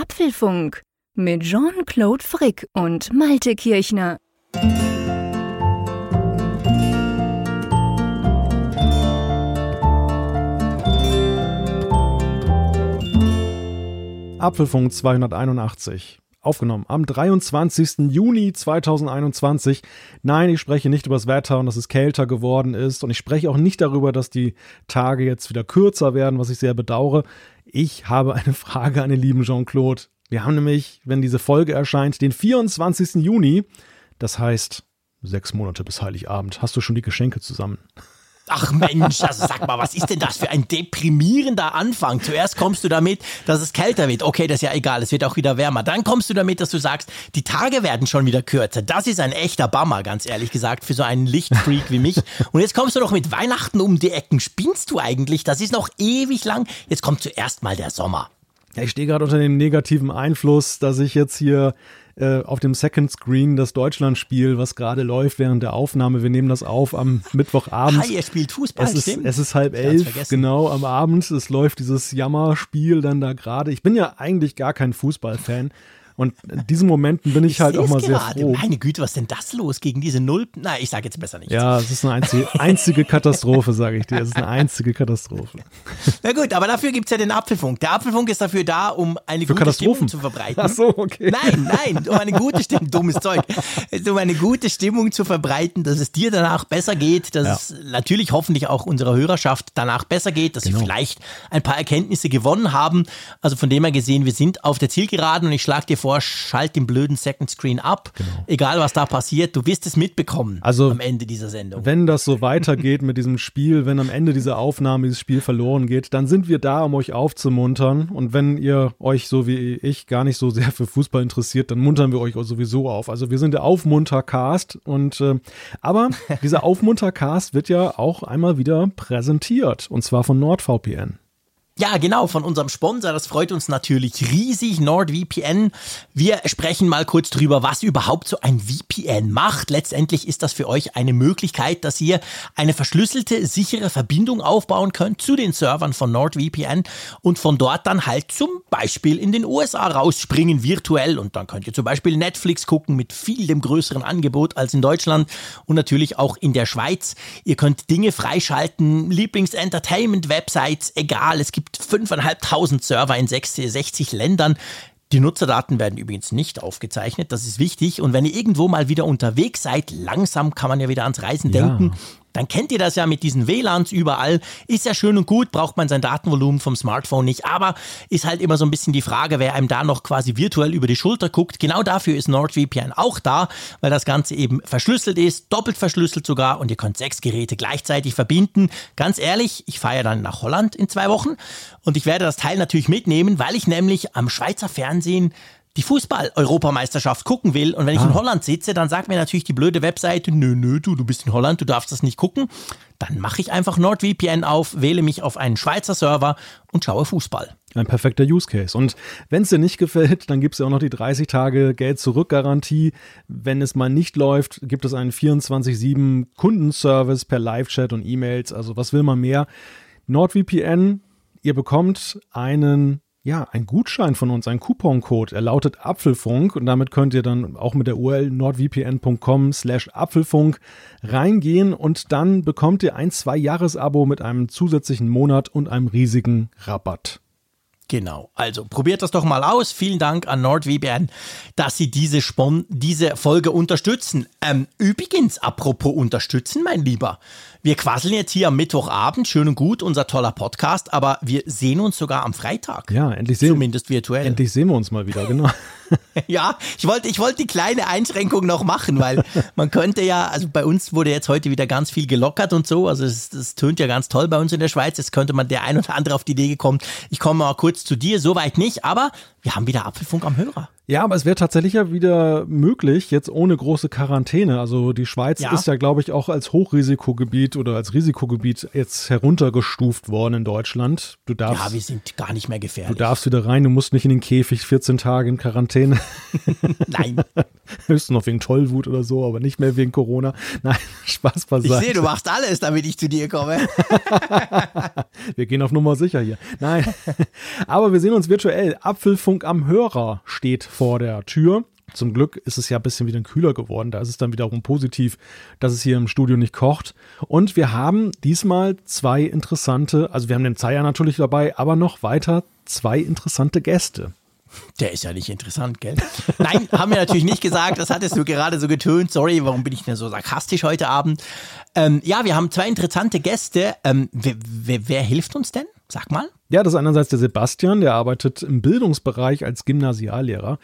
Apfelfunk mit Jean-Claude Frick und Malte Kirchner. Apfelfunk 281. Aufgenommen am 23. Juni 2021. Nein, ich spreche nicht über das Wetter und dass es kälter geworden ist. Und ich spreche auch nicht darüber, dass die Tage jetzt wieder kürzer werden, was ich sehr bedauere. Ich habe eine Frage an den lieben Jean-Claude. Wir haben nämlich, wenn diese Folge erscheint, den 24. Juni. Das heißt, sechs Monate bis Heiligabend. Hast du schon die Geschenke zusammen? Ach Mensch, also sag mal, was ist denn das für ein deprimierender Anfang? Zuerst kommst du damit, dass es kälter wird. Okay, das ist ja egal, es wird auch wieder wärmer. Dann kommst du damit, dass du sagst, die Tage werden schon wieder kürzer. Das ist ein echter Bummer, ganz ehrlich gesagt, für so einen Lichtfreak wie mich. Und jetzt kommst du noch mit Weihnachten um die Ecken. Spinnst du eigentlich? Das ist noch ewig lang. Jetzt kommt zuerst mal der Sommer. Ja, ich stehe gerade unter dem negativen Einfluss, dass ich jetzt hier äh, auf dem Second Screen das Deutschlandspiel, was gerade läuft während der Aufnahme. Wir nehmen das auf am Mittwochabend. Hi, ihr spielt Fußball, es ist, es ist halb elf, genau, am Abend. Es läuft dieses Jammerspiel dann da gerade. Ich bin ja eigentlich gar kein Fußballfan. Und in diesen Momenten bin ich, ich halt auch mal sehr froh. Meine Güte, was ist denn das los gegen diese Null? Nein, ich sage jetzt besser nicht. Ja, es ist eine einzige, einzige Katastrophe, sage ich dir. Es ist eine einzige Katastrophe. Na gut, aber dafür gibt es ja den Apfelfunk. Der Apfelfunk ist dafür da, um eine Für gute Stimmung zu verbreiten. Ach so, okay. Nein, nein, um eine gute Stimmung, dummes Zeug, um eine gute Stimmung zu verbreiten, dass es dir danach besser geht, dass ja. es natürlich hoffentlich auch unserer Hörerschaft danach besser geht, dass genau. sie vielleicht ein paar Erkenntnisse gewonnen haben. Also von dem her gesehen, wir sind auf der Zielgeraden und ich schlage dir vor, vor, schalt den blöden Second Screen ab. Genau. Egal, was da passiert, du wirst es mitbekommen also, am Ende dieser Sendung. Wenn das so weitergeht mit diesem Spiel, wenn am Ende dieser Aufnahme dieses Spiel verloren geht, dann sind wir da, um euch aufzumuntern. Und wenn ihr euch so wie ich gar nicht so sehr für Fußball interessiert, dann muntern wir euch sowieso auf. Also wir sind der Aufmuntercast und äh, aber dieser Aufmuntercast wird ja auch einmal wieder präsentiert und zwar von NordVPN. Ja, genau, von unserem Sponsor. Das freut uns natürlich riesig, NordVPN. Wir sprechen mal kurz drüber, was überhaupt so ein VPN macht. Letztendlich ist das für euch eine Möglichkeit, dass ihr eine verschlüsselte, sichere Verbindung aufbauen könnt zu den Servern von NordVPN und von dort dann halt zum Beispiel in den USA rausspringen virtuell. Und dann könnt ihr zum Beispiel Netflix gucken mit viel dem größeren Angebot als in Deutschland und natürlich auch in der Schweiz. Ihr könnt Dinge freischalten, Lieblings-Entertainment-Websites, egal. Es gibt gibt 5.500 Server in 60 Ländern. Die Nutzerdaten werden übrigens nicht aufgezeichnet, das ist wichtig. Und wenn ihr irgendwo mal wieder unterwegs seid, langsam kann man ja wieder ans Reisen ja. denken, dann kennt ihr das ja mit diesen WLANs überall. Ist ja schön und gut, braucht man sein Datenvolumen vom Smartphone nicht. Aber ist halt immer so ein bisschen die Frage, wer einem da noch quasi virtuell über die Schulter guckt. Genau dafür ist NordVPN auch da, weil das Ganze eben verschlüsselt ist, doppelt verschlüsselt sogar und ihr könnt sechs Geräte gleichzeitig verbinden. Ganz ehrlich, ich fahre ja dann nach Holland in zwei Wochen und ich werde das Teil natürlich mitnehmen, weil ich nämlich am Schweizer Fernsehen die Fußball-Europameisterschaft gucken will und wenn ich ah. in Holland sitze, dann sagt mir natürlich die blöde Webseite, nö, nö, du, du bist in Holland, du darfst das nicht gucken. Dann mache ich einfach NordVPN auf, wähle mich auf einen Schweizer Server und schaue Fußball. Ein perfekter Use Case. Und wenn es dir nicht gefällt, dann gibt es ja auch noch die 30 Tage Geld-Zurück-Garantie. Wenn es mal nicht läuft, gibt es einen 24-7 Kundenservice per Live-Chat und E-Mails. Also was will man mehr? NordVPN, ihr bekommt einen ja, ein Gutschein von uns, ein Couponcode. Er lautet Apfelfunk und damit könnt ihr dann auch mit der URL nordvpn.com slash Apfelfunk reingehen und dann bekommt ihr ein Zwei-Jahres-Abo mit einem zusätzlichen Monat und einem riesigen Rabatt. Genau, also probiert das doch mal aus. Vielen Dank an NordVPN, dass Sie diese, Spon diese Folge unterstützen. Ähm, übrigens, apropos unterstützen, mein Lieber. Wir quasseln jetzt hier am Mittwochabend, schön und gut, unser toller Podcast, aber wir sehen uns sogar am Freitag. Ja, endlich sehen Zumindest virtuell. Endlich sehen wir uns mal wieder, genau. ja, ich wollte ich wollte die kleine Einschränkung noch machen, weil man könnte ja, also bei uns wurde jetzt heute wieder ganz viel gelockert und so, also es, das tönt ja ganz toll bei uns in der Schweiz, jetzt könnte man der ein oder andere auf die Idee gekommen, ich komme mal kurz zu dir, soweit nicht, aber wir haben wieder Apfelfunk am Hörer. Ja, aber es wäre tatsächlich ja wieder möglich, jetzt ohne große Quarantäne. Also die Schweiz Ja. ist ja, glaube ich, auch als Hochrisikogebiet oder als Risikogebiet jetzt heruntergestuft worden in Deutschland. Du darfst, Ja, wir sind gar nicht mehr du gefährlich. darfst wieder rein, du musst nicht in den Käfig 14 Tage in Quarantäne. Nein, Höchstens noch wegen Tollwut oder so, aber nicht mehr wegen Corona. Nein, Spaß ich beiseite. sehe, du machst alles, damit ich zu dir komme. Wir gehen auf Nummer sicher hier. Nein, aber wir sehen uns virtuell. Apfelfunk am Hörer steht vor der Tür. Zum Glück ist es ja ein bisschen wieder kühler geworden. Da ist es dann wiederum positiv, dass es hier im Studio nicht kocht. Und wir haben diesmal zwei interessante, also wir haben den Zeier natürlich dabei, aber noch weiter zwei interessante Gäste. Der ist ja nicht interessant, gell? Nein, haben wir natürlich nicht gesagt. Das hattest du gerade so getönt. Sorry, warum bin ich denn so sarkastisch heute Abend? Ähm, ja, wir haben zwei interessante Gäste. Ähm, wer, wer, wer hilft uns denn? Sag mal. Ja, das ist einerseits der Sebastian, der arbeitet im Bildungsbereich als Gymnasiallehrer.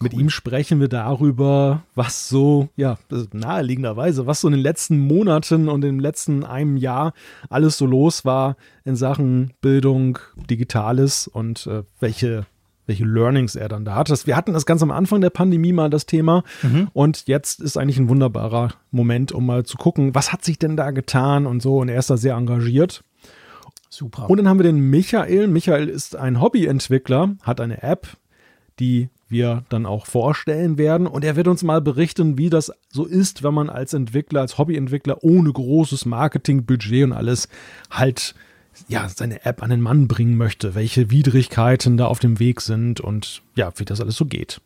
Mit ihm sprechen wir darüber, was so, ja, naheliegenderweise, was so in den letzten Monaten und im letzten einem Jahr alles so los war in Sachen Bildung, Digitales und äh, welche, welche Learnings er dann da hat. Das, wir hatten das ganz am Anfang der Pandemie mal das Thema und jetzt ist eigentlich ein wunderbarer Moment, um mal zu gucken, was hat sich denn da getan und so. Und er ist da sehr engagiert. Super. Und dann haben wir den Michael. Michael ist ein Hobbyentwickler, hat eine App, die wir dann auch vorstellen werden. Und er wird uns mal berichten, wie das so ist, wenn man als Entwickler, als Hobbyentwickler ohne großes Marketingbudget und alles halt ja, seine App an den Mann bringen möchte, welche Widrigkeiten da auf dem Weg sind und ja, wie das alles so geht.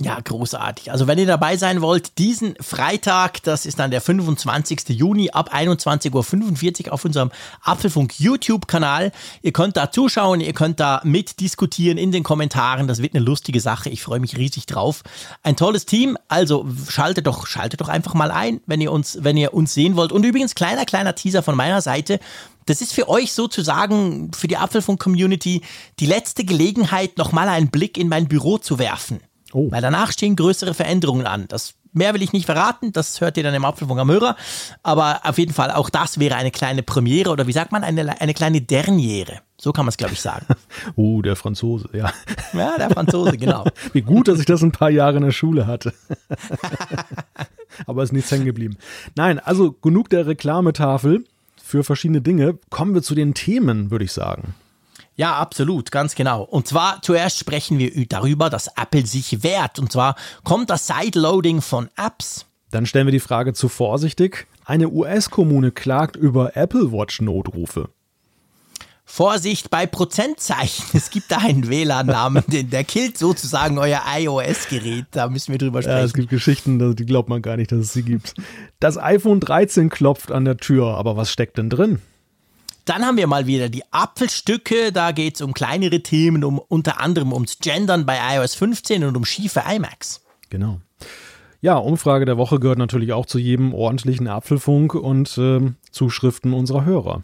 Ja, großartig. Also wenn ihr dabei sein wollt, diesen Freitag, das ist dann der 25. Juni ab 21.45 Uhr auf unserem Apfelfunk YouTube-Kanal. Ihr könnt da zuschauen, ihr könnt da mitdiskutieren in den Kommentaren. Das wird eine lustige Sache. Ich freue mich riesig drauf. Ein tolles Team. Also schaltet doch, schaltet doch einfach mal ein, wenn ihr uns, wenn ihr uns sehen wollt. Und übrigens, kleiner, kleiner Teaser von meiner Seite. Das ist für euch sozusagen, für die Apfelfunk-Community, die letzte Gelegenheit, nochmal einen Blick in mein Büro zu werfen. Oh. Weil danach stehen größere Veränderungen an. Das mehr will ich nicht verraten, das hört ihr dann im Apfelfunk am Hörer. Aber auf jeden Fall, auch das wäre eine kleine Premiere oder wie sagt man, eine, eine kleine Derniere. So kann man es, glaube ich, sagen. Oh, der Franzose, ja. Ja, der Franzose, genau. Wie gut, dass ich das ein paar Jahre in der Schule hatte. Aber ist nichts hängen geblieben. Nein, also genug der Reklametafel für verschiedene Dinge. Kommen wir zu den Themen, würde ich sagen. Ja, absolut, ganz genau. Und zwar zuerst sprechen wir darüber, dass Apple sich wehrt. Und zwar kommt das Sideloading von Apps. Dann stellen wir die Frage zu vorsichtig. Eine US-Kommune klagt über Apple Watch-Notrufe. Vorsicht bei Prozentzeichen. Es gibt da einen WLAN-Namen, der killt sozusagen euer iOS-Gerät. Da müssen wir drüber Ja, es sprechen. gibt Geschichten, die glaubt man gar nicht, dass es sie gibt. Das iPhone 13 klopft an der Tür, aber was steckt denn drin? Dann haben wir mal wieder die Apfelstücke. Da geht es um kleinere Themen, um unter anderem ums Gendern bei iOS 15 und um schiefe iMacs. Genau. Ja, Umfrage der Woche gehört natürlich auch zu jedem ordentlichen Apfelfunk und ähm, Zuschriften unserer Hörer.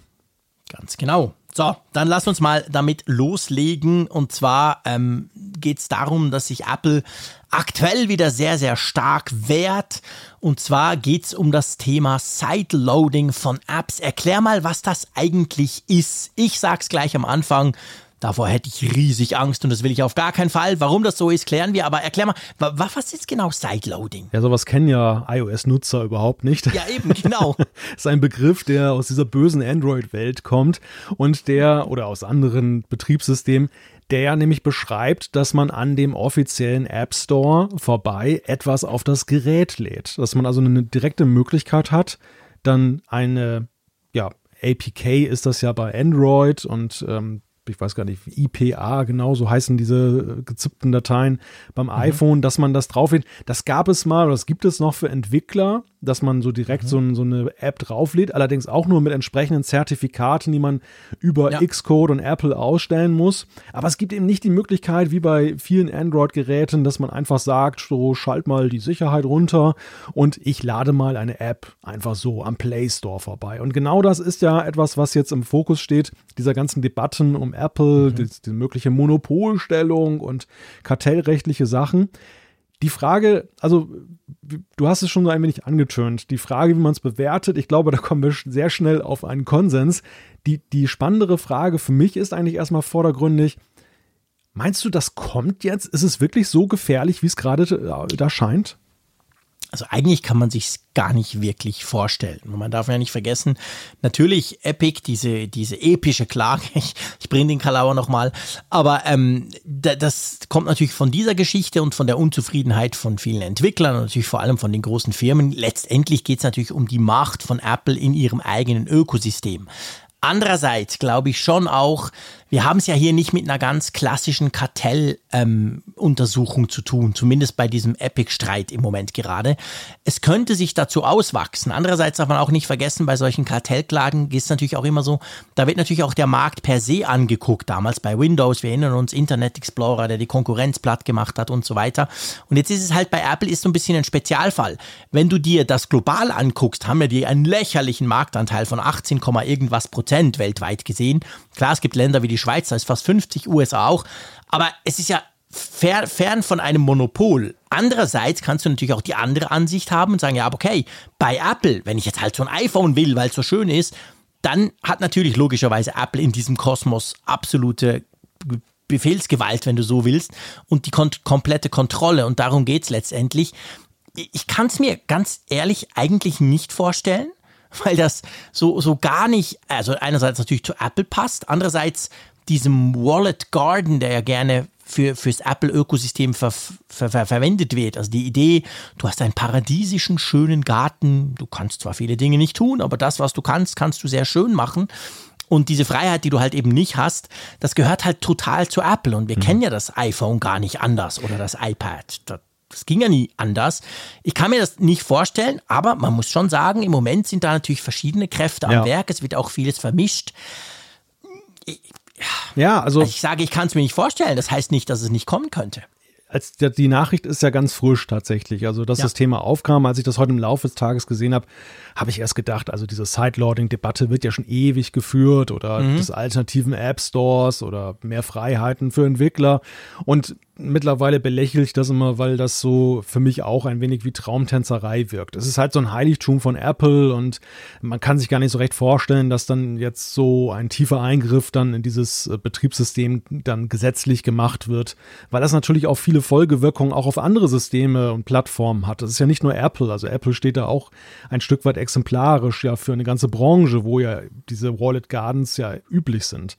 Ganz genau. So, dann lass uns mal damit loslegen. Und zwar ähm, geht es darum, dass sich Apple aktuell wieder sehr, sehr stark wehrt. Und zwar geht es um das Thema Sideloading von Apps. Erklär mal, was das eigentlich ist. Ich sag's gleich am Anfang. Davor hätte ich riesig Angst und das will ich auf gar keinen Fall. Warum das so ist, klären wir. Aber erklär mal, wa- wa- was ist genau Sideloading? Ja, sowas kennen ja iOS-Nutzer überhaupt nicht. Ja, eben, genau. ist ein Begriff, der aus dieser bösen Android-Welt kommt und der, oder aus anderen Betriebssystemen, der ja nämlich beschreibt, dass man an dem offiziellen App Store vorbei etwas auf das Gerät lädt. Dass man also eine direkte Möglichkeit hat, dann eine, ja, APK ist das ja bei Android und ähm, ich weiß gar nicht, IPA, genau so heißen diese äh, gezippten Dateien beim iPhone, dass man das drauflädt. Das gab es mal, das gibt es noch für Entwickler, dass man so direkt so, ein, so eine App drauflädt, allerdings auch nur mit entsprechenden Zertifikaten, die man über Ja. Xcode und Apple ausstellen muss. Aber es gibt eben nicht die Möglichkeit, wie bei vielen Android-Geräten, dass man einfach sagt, so schalt mal die Sicherheit runter und ich lade mal eine App einfach so am Play Store vorbei. Und genau das ist ja etwas, was jetzt im Fokus steht, dieser ganzen Debatten um Apple, die, die mögliche Monopolstellung und kartellrechtliche Sachen. Die Frage, also du hast es schon so ein wenig angetönt, die Frage, wie man es bewertet, ich glaube, da kommen wir sehr schnell auf einen Konsens. Die, die spannendere Frage für mich ist eigentlich erstmal vordergründig, Meinst du, das kommt jetzt? Ist es wirklich so gefährlich, wie es gerade äh, da scheint? Also eigentlich kann man sich gar nicht wirklich vorstellen. Und man darf ja nicht vergessen, natürlich Epic, diese, diese epische Klage, ich, ich bringe den Kalauer nochmal, aber ähm, das kommt natürlich von dieser Geschichte und von der Unzufriedenheit von vielen Entwicklern und natürlich vor allem von den großen Firmen. Letztendlich geht es natürlich um die Macht von Apple in ihrem eigenen Ökosystem. Andererseits glaube ich schon auch, wir haben es ja hier nicht mit einer ganz klassischen Kartelluntersuchung ähm, zu tun, zumindest bei diesem Epic-Streit im Moment gerade. Es könnte sich dazu auswachsen. Andererseits darf man auch nicht vergessen, bei solchen Kartellklagen ist es natürlich auch immer so, da wird natürlich auch der Markt per se angeguckt. Damals bei Windows, wir erinnern uns, Internet Explorer, der die Konkurrenz platt gemacht hat und so weiter. Und jetzt ist es halt bei Apple ist so ein bisschen ein Spezialfall. Wenn du dir das global anguckst, haben wir dir einen lächerlichen Marktanteil von 18, irgendwas Prozent weltweit gesehen. Klar, es gibt Länder wie die Schweiz, da ist fast 50, USA auch. Aber es ist ja fer fern von einem Monopol. Andererseits kannst du natürlich auch die andere Ansicht haben und sagen, ja, okay, bei Apple, wenn ich jetzt halt so ein iPhone will, weil es so schön ist, dann hat natürlich logischerweise Apple in diesem Kosmos absolute Befehlsgewalt, wenn du so willst, und die kon komplette Kontrolle. Und darum geht es letztendlich. Ich kann es mir ganz ehrlich eigentlich nicht vorstellen, weil das so, so gar nicht, also einerseits natürlich zu Apple passt, andererseits diesem Wallet Garden, der ja gerne für, fürs Apple-Ökosystem ver, ver, ver, verwendet wird. Also die Idee, du hast einen paradiesischen, schönen Garten, du kannst zwar viele Dinge nicht tun, aber das, was du kannst, kannst du sehr schön machen. Und diese Freiheit, die du halt eben nicht hast, das gehört halt total zu Apple. Und wir mhm. kennen ja das iPhone gar nicht anders oder das iPad. Das ging ja nie anders. Ich kann mir das nicht vorstellen, aber man muss schon sagen, im Moment sind da natürlich verschiedene Kräfte am ja. Werk. Es wird auch vieles vermischt. Ich, ja, also, also ich sage, ich kann es mir nicht vorstellen. Das heißt nicht, dass es nicht kommen könnte als die Nachricht ist ja ganz frisch tatsächlich. Also, dass ja. das Thema aufkam, als ich das heute im Laufe des Tages gesehen habe, habe ich erst gedacht, also diese Sideloading-Debatte wird ja schon ewig geführt oder mhm. des alternativen App Stores oder mehr Freiheiten für Entwickler. Und mittlerweile belächle ich das immer, weil das so für mich auch ein wenig wie Traumtänzerei wirkt. Es ist halt so ein Heiligtum von Apple und man kann sich gar nicht so recht vorstellen, dass dann jetzt so ein tiefer Eingriff dann in dieses äh, Betriebssystem dann gesetzlich gemacht wird, weil das natürlich auch viele Folgewirkungen auch auf andere Systeme und Plattformen hat. Das ist ja nicht nur Apple, also Apple steht da auch ein Stück weit exemplarisch ja für eine ganze Branche, wo ja diese Wallet Gardens ja üblich sind.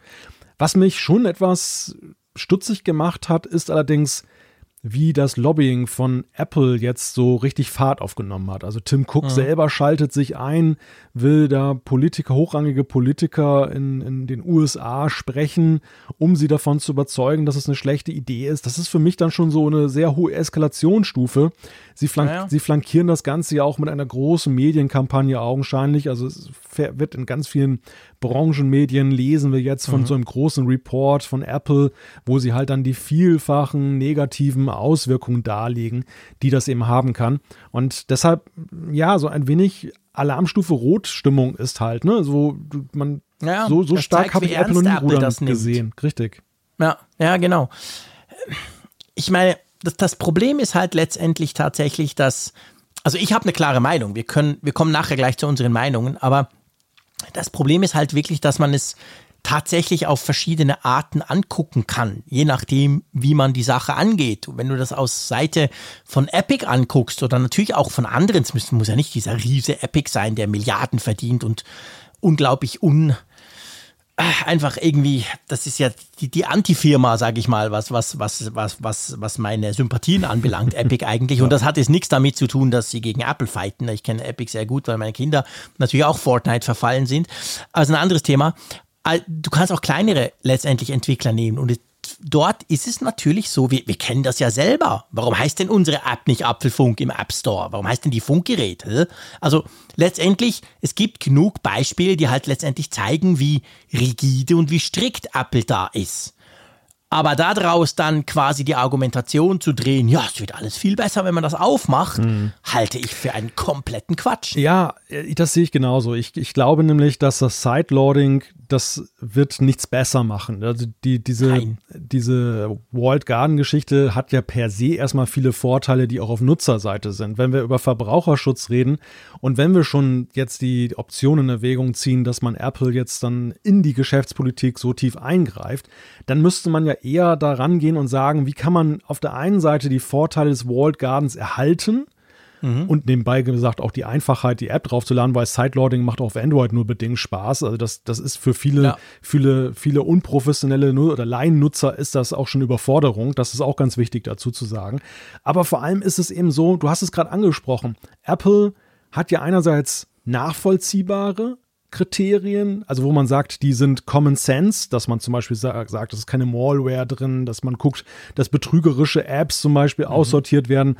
Was mich schon etwas stutzig gemacht hat, ist allerdings, wie das Lobbying von Apple jetzt so richtig Fahrt aufgenommen hat. Also Tim Cook mhm. selber schaltet sich ein, will da Politiker, hochrangige Politiker in, in den USA sprechen, um sie davon zu überzeugen, dass es eine schlechte Idee ist. Das ist für mich dann schon so eine sehr hohe Eskalationsstufe. Sie, flank ja, ja. sie flankieren das Ganze ja auch mit einer großen Medienkampagne augenscheinlich. Also es wird in ganz vielen Branchenmedien lesen wir jetzt von mhm. so einem großen Report von Apple, wo sie halt dann die vielfachen negativen Auswirkungen darlegen, die das eben haben kann. Und deshalb, ja, so ein wenig Alarmstufe Rot-Stimmung ist halt, ne? So, man, ja, so, so stark habe ich Apple nie Apple gesehen. Richtig. Ja, ja, genau. Ich meine, das, das Problem ist halt letztendlich tatsächlich, dass, also ich habe eine klare Meinung. Wir können, wir kommen nachher gleich zu unseren Meinungen, aber das Problem ist halt wirklich, dass man es tatsächlich auf verschiedene Arten angucken kann, je nachdem, wie man die Sache angeht. Und wenn du das aus Seite von Epic anguckst oder natürlich auch von anderen, es muss, ja nicht dieser riese Epic sein, der Milliarden verdient und unglaublich un, einfach irgendwie, das ist ja die, die Anti-Firma, sage ich mal, was, was, was, was, was, was meine Sympathien anbelangt, Epic eigentlich. Und das hat jetzt nichts damit zu tun, dass sie gegen Apple fighten. Ich kenne Epic sehr gut, weil meine Kinder natürlich auch Fortnite verfallen sind. Also ein anderes Thema. Du kannst auch kleinere letztendlich Entwickler nehmen und dort ist es natürlich so, wir, wir kennen das ja selber. Warum heißt denn unsere App nicht Apfelfunk im App Store? Warum heißt denn die Funkgerät? Also letztendlich, es gibt genug Beispiele, die halt letztendlich zeigen, wie rigide und wie strikt Apple da ist. Aber daraus dann quasi die Argumentation zu drehen, ja, es wird alles viel besser, wenn man das aufmacht, mhm. halte ich für einen kompletten Quatsch. Ja, äh, das sehe ich genauso. Ich, ich glaube nämlich, dass das Sideloading das wird nichts besser machen. Also die, diese, diese Walled Garden Geschichte hat ja per se erstmal viele Vorteile, die auch auf Nutzerseite sind. Wenn wir über Verbraucherschutz reden und wenn wir schon jetzt die Option in Erwägung ziehen, dass man Apple jetzt dann in die Geschäftspolitik so tief eingreift, dann müsste man ja eher daran gehen und sagen, wie kann man auf der einen Seite die Vorteile des Walled Gardens erhalten, Mhm. Und nebenbei gesagt auch die Einfachheit, die App draufzuladen, weil Sideloading macht auch auf Android nur bedingt Spaß. Also das, das ist für viele, ja. viele, viele unprofessionelle oder Laiennutzer ist das auch schon Überforderung. Das ist auch ganz wichtig dazu zu sagen. Aber vor allem ist es eben so, du hast es gerade angesprochen, Apple hat ja einerseits nachvollziehbare Kriterien, also wo man sagt, die sind Common Sense, dass man zum Beispiel sagt, es ist keine Malware drin, dass man guckt, dass betrügerische Apps zum Beispiel mhm. aussortiert werden.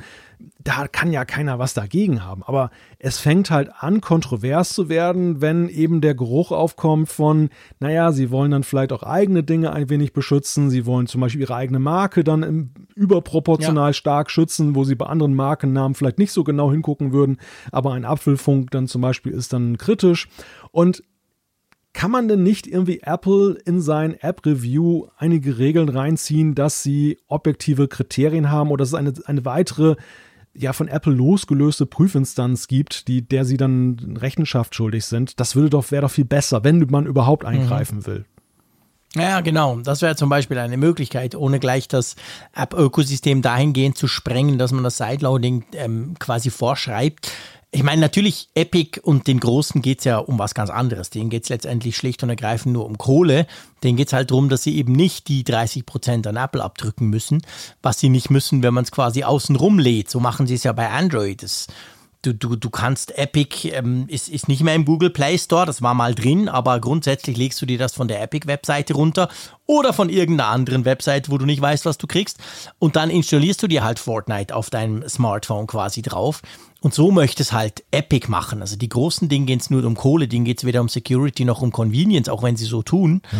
Da kann ja keiner was dagegen haben. Aber es fängt halt an, kontrovers zu werden, wenn eben der Geruch aufkommt von, naja, sie wollen dann vielleicht auch eigene Dinge ein wenig beschützen. Sie wollen zum Beispiel ihre eigene Marke dann überproportional ja. stark schützen, wo sie bei anderen Markennamen vielleicht nicht so genau hingucken würden. Aber ein Apfelfunk dann zum Beispiel ist dann kritisch. Und kann man denn nicht irgendwie Apple in sein App-Review einige Regeln reinziehen, dass sie objektive Kriterien haben oder dass es eine, eine weitere, ja, von Apple losgelöste Prüfinstanz gibt, die, der sie dann Rechenschaft schuldig sind? Das würde doch, wäre doch viel besser, wenn man überhaupt mhm. eingreifen mhm. will. Ja, genau. Das wäre zum Beispiel eine Möglichkeit, ohne gleich das App-Ökosystem dahingehend zu sprengen, dass man das Sideloading ähm, quasi vorschreibt. Ich meine, natürlich, Epic und den Großen geht es ja um was ganz anderes. Denen geht es letztendlich schlicht und ergreifend nur um Kohle. Denen geht es halt darum, dass sie eben nicht die 30 Prozent an Apple abdrücken müssen, was sie nicht müssen, wenn man es quasi außenrum lädt. So machen sie es ja bei Android. Das du, du, du kannst Epic, ähm, ist, ist nicht mehr im Google Play Store, das war mal drin, aber grundsätzlich legst du dir das von der Epic-Webseite runter oder von irgendeiner anderen Webseite, wo du nicht weißt, was du kriegst. Und dann installierst du dir halt Fortnite auf deinem Smartphone quasi drauf. Und so möchte es halt Epic machen. Also die großen Dinge gehen es nur um Kohle, denen geht es weder um Security noch um Convenience, auch wenn sie so tun. Ja.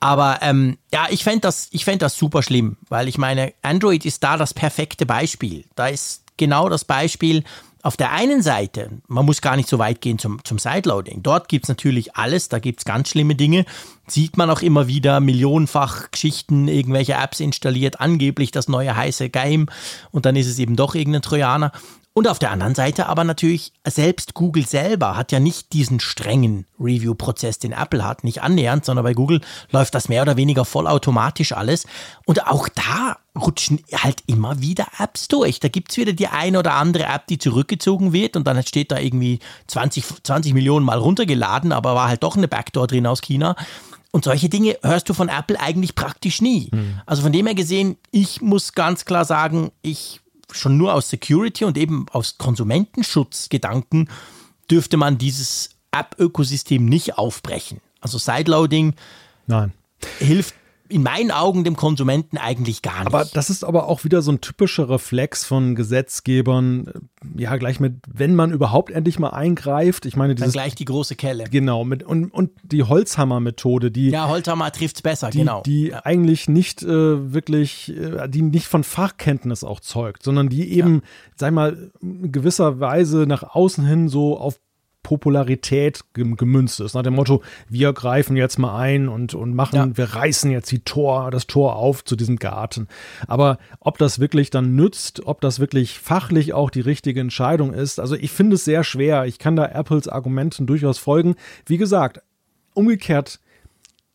Aber ähm, ja, ich fände das, fänd das super schlimm, weil ich meine, Android ist da das perfekte Beispiel. Da ist genau das Beispiel, auf der einen Seite, man muss gar nicht so weit gehen zum, zum Sideloading. Dort gibt es natürlich alles, da gibt es ganz schlimme Dinge. Sieht man auch immer wieder millionenfach Geschichten, irgendwelche Apps installiert, angeblich das neue heiße Game und dann ist es eben doch irgendein Trojaner. Und auf der anderen Seite aber natürlich, selbst Google selber hat ja nicht diesen strengen Review-Prozess, den Apple hat, nicht annähernd, sondern bei Google läuft das mehr oder weniger vollautomatisch alles. Und auch da rutschen halt immer wieder Apps durch. Da gibt es wieder die eine oder andere App, die zurückgezogen wird und dann steht da irgendwie 20, 20 Millionen Mal runtergeladen, aber war halt doch eine Backdoor drin aus China. Und solche Dinge hörst du von Apple eigentlich praktisch nie. Hm. Also von dem her gesehen, ich muss ganz klar sagen, ich schon nur aus Security und eben aus Konsumentenschutzgedanken dürfte man dieses App-Ökosystem nicht aufbrechen. Also Sideloading Nein. hilft in meinen Augen dem Konsumenten eigentlich gar nicht. Aber das ist aber auch wieder so ein typischer Reflex von Gesetzgebern, äh, ja, gleich mit, wenn man überhaupt endlich mal eingreift. Ich meine, dieses, Dann gleich die große Kelle. Genau, mit, und, und die Holzhammer-Methode, die. Ja, Holzhammer trifft es besser, die, genau. Die ja. eigentlich nicht äh, wirklich, äh, die nicht von Fachkenntnis auch zeugt, sondern die eben, ja. sag mal, in gewisser Weise nach außen hin so auf Popularität gemünzt ist. Nach dem Motto, wir greifen jetzt mal ein und, und machen, ja. wir reißen jetzt die Tor, das Tor auf zu diesem Garten. Aber ob das wirklich dann nützt, ob das wirklich fachlich auch die richtige Entscheidung ist, also ich finde es sehr schwer. Ich kann da Apples Argumenten durchaus folgen. Wie gesagt, umgekehrt,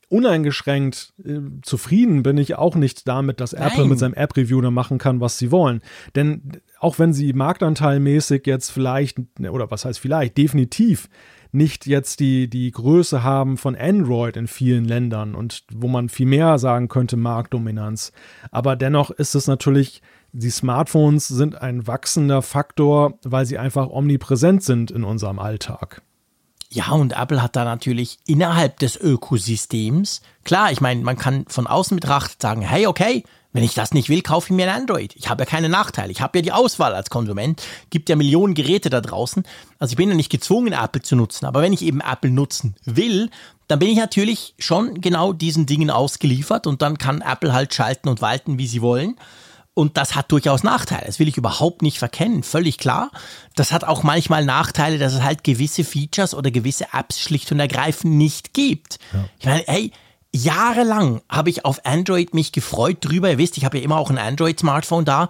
uneingeschränkt äh, zufrieden bin ich auch nicht damit, dass Nein. Apple mit seinem App-Reviewer machen kann, was sie wollen. Denn auch wenn sie marktanteilmäßig jetzt vielleicht, oder was heißt vielleicht, definitiv nicht jetzt die, die Größe haben von Android in vielen Ländern und wo man viel mehr sagen könnte, Marktdominanz. Aber dennoch ist es natürlich, die Smartphones sind ein wachsender Faktor, weil sie einfach omnipräsent sind in unserem Alltag. Ja, und Apple hat da natürlich innerhalb des Ökosystems, klar, ich meine, man kann von außen betrachtet sagen, hey, okay, wenn ich das nicht will, kaufe ich mir ein Android. Ich habe ja keine Nachteile. Ich habe ja die Auswahl als Konsument. Gibt ja Millionen Geräte da draußen. Also ich bin ja nicht gezwungen, Apple zu nutzen. Aber wenn ich eben Apple nutzen will, dann bin ich natürlich schon genau diesen Dingen ausgeliefert und dann kann Apple halt schalten und walten, wie sie wollen. Und das hat durchaus Nachteile. Das will ich überhaupt nicht verkennen. Völlig klar. Das hat auch manchmal Nachteile, dass es halt gewisse Features oder gewisse Apps schlicht und ergreifend nicht gibt. Ja. Ich meine, hey, jahrelang habe ich auf Android mich gefreut drüber. Ihr wisst, ich habe ja immer auch ein Android-Smartphone da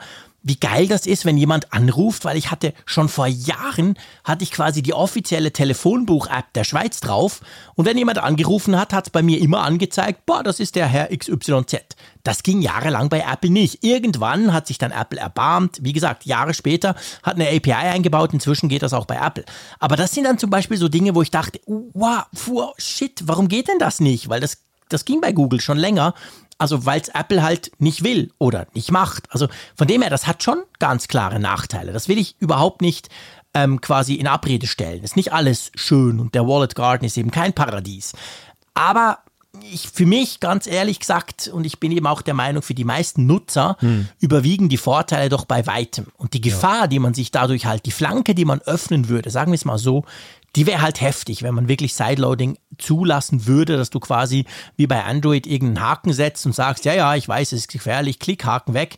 wie geil das ist, wenn jemand anruft, weil ich hatte schon vor Jahren, hatte ich quasi die offizielle Telefonbuch-App der Schweiz drauf und wenn jemand angerufen hat, hat es bei mir immer angezeigt, boah, das ist der Herr XYZ. Das ging jahrelang bei Apple nicht. Irgendwann hat sich dann Apple erbarmt. Wie gesagt, Jahre später hat eine API eingebaut. Inzwischen geht das auch bei Apple. Aber das sind dann zum Beispiel so Dinge, wo ich dachte, wow, shit, warum geht denn das nicht? Weil das, das ging bei Google schon länger. Also weil es Apple halt nicht will oder nicht macht. Also von dem her, das hat schon ganz klare Nachteile. Das will ich überhaupt nicht ähm, quasi in Abrede stellen. Ist nicht alles schön und der Wallet Garden ist eben kein Paradies. Aber ich, für mich ganz ehrlich gesagt, und ich bin eben auch der Meinung, für die meisten Nutzer hm. überwiegen die Vorteile doch bei weitem. Und die Gefahr, ja. die man sich dadurch halt, die Flanke, die man öffnen würde, sagen wir es mal so, die wäre halt heftig, wenn man wirklich Sideloading zulassen würde, dass du quasi wie bei Android irgendeinen Haken setzt und sagst, ja, ja, ich weiß, es ist gefährlich, klick Haken weg.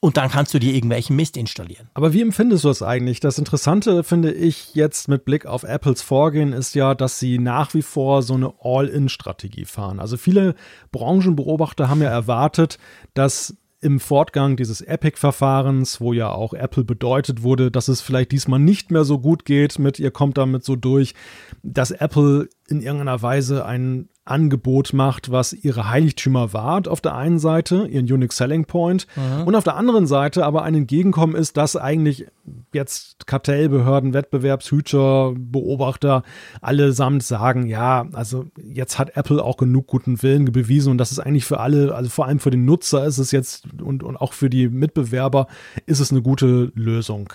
Und dann kannst du dir irgendwelchen Mist installieren. Aber wie empfindest du es eigentlich? Das Interessante finde ich jetzt mit Blick auf Apples Vorgehen ist ja, dass sie nach wie vor so eine All-in-Strategie fahren. Also viele Branchenbeobachter haben ja erwartet, dass im Fortgang dieses Epic-Verfahrens, wo ja auch Apple bedeutet wurde, dass es vielleicht diesmal nicht mehr so gut geht mit, ihr kommt damit so durch, dass Apple in irgendeiner Weise ein Angebot macht, was ihre Heiligtümer wahrt auf der einen Seite, ihren Unique Selling Point, mhm. und auf der anderen Seite aber ein Entgegenkommen ist, dass eigentlich jetzt Kartellbehörden, Wettbewerbshüter, Beobachter allesamt sagen, ja, also jetzt hat Apple auch genug guten Willen bewiesen und das ist eigentlich für alle, also vor allem für den Nutzer ist es jetzt und, und auch für die Mitbewerber ist es eine gute Lösung.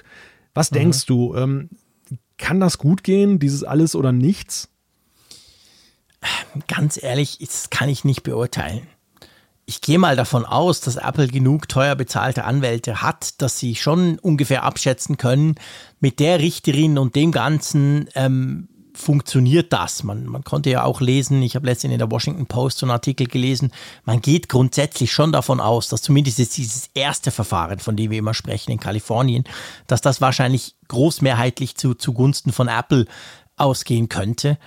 Was mhm. denkst du? Ähm, kann das gut gehen, dieses alles oder nichts? Ganz ehrlich, das kann ich nicht beurteilen. Ich gehe mal davon aus, dass Apple genug teuer bezahlte Anwälte hat, dass sie schon ungefähr abschätzen können, mit der Richterin und dem Ganzen ähm, funktioniert das. Man, man konnte ja auch lesen, ich habe letztens in der Washington Post so einen Artikel gelesen, man geht grundsätzlich schon davon aus, dass zumindest jetzt dieses erste Verfahren, von dem wir immer sprechen in Kalifornien, dass das wahrscheinlich großmehrheitlich zu, zugunsten von Apple ausgehen könnte.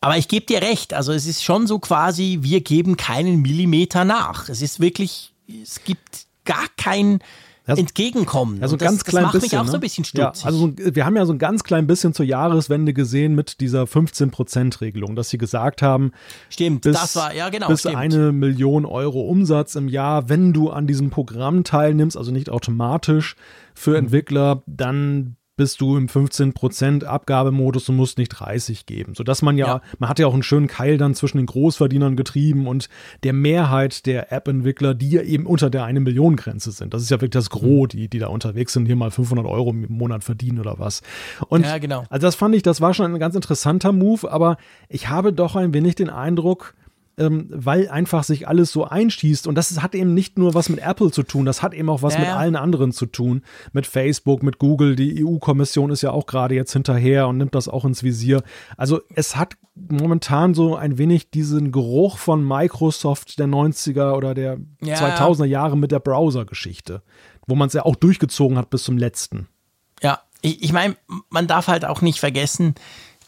Aber ich gebe dir recht, also es ist schon so quasi, wir geben keinen Millimeter nach. Es ist wirklich, es gibt gar kein also, Entgegenkommen. Also ganz das, klein das macht bisschen, mich auch ne? so ein bisschen stutzig. Ja, also wir haben ja so ein ganz klein bisschen zur Jahreswende gesehen mit dieser 15%-Regelung, dass sie gesagt haben, stimmt, bis, das war, ja genau, bis stimmt. eine Million Euro Umsatz im Jahr, wenn du an diesem Programm teilnimmst, also nicht automatisch für mhm. Entwickler, dann bist du im 15% Abgabemodus und musst nicht 30 geben. Sodass man ja, ja, man hat ja auch einen schönen Keil dann zwischen den Großverdienern getrieben und der Mehrheit der App-Entwickler, die ja eben unter der 1 Million Grenze sind. Das ist ja wirklich das Gros, mhm. die, die da unterwegs sind, hier mal 500 Euro im Monat verdienen oder was. Und ja, genau. Also das fand ich, das war schon ein ganz interessanter Move, aber ich habe doch ein wenig den Eindruck, ähm, weil einfach sich alles so einschießt. Und das hat eben nicht nur was mit Apple zu tun, das hat eben auch was ja, mit allen anderen zu tun. Mit Facebook, mit Google. Die EU-Kommission ist ja auch gerade jetzt hinterher und nimmt das auch ins Visier. Also es hat momentan so ein wenig diesen Geruch von Microsoft der 90er oder der ja. 2000er Jahre mit der Browser-Geschichte, wo man es ja auch durchgezogen hat bis zum letzten. Ja, ich, ich meine, man darf halt auch nicht vergessen,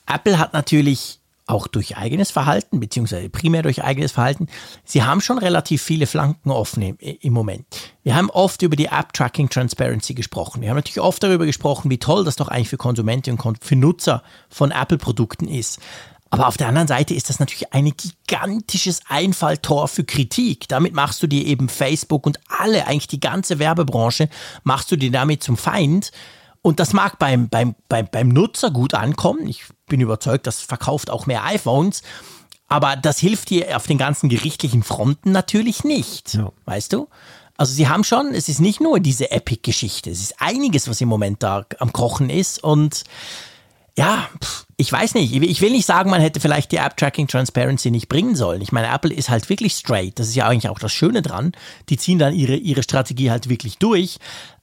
Apple hat natürlich auch durch eigenes Verhalten, beziehungsweise primär durch eigenes Verhalten, sie haben schon relativ viele Flanken offen im, im Moment. Wir haben oft über die App Tracking Transparency gesprochen. Wir haben natürlich oft darüber gesprochen, wie toll das doch eigentlich für Konsumenten und für Nutzer von Apple-Produkten ist. Aber auf der anderen Seite ist das natürlich ein gigantisches Einfalltor für Kritik. Damit machst du dir eben Facebook und alle, eigentlich die ganze Werbebranche, machst du dir damit zum Feind. Und das mag beim, beim, beim, beim Nutzer gut ankommen. Ich bin überzeugt, das verkauft auch mehr iPhones. Aber das hilft dir auf den ganzen gerichtlichen Fronten natürlich nicht. Ja. Weißt du? Also sie haben schon, es ist nicht nur diese Epic-Geschichte, es ist einiges, was im Moment da am Kochen ist. Und ja, ich weiß nicht, ich will nicht sagen, man hätte vielleicht die App-Tracking Transparency nicht bringen sollen. Ich meine, Apple ist halt wirklich straight. Das ist ja eigentlich auch das Schöne dran. Die ziehen dann ihre, ihre Strategie halt wirklich durch.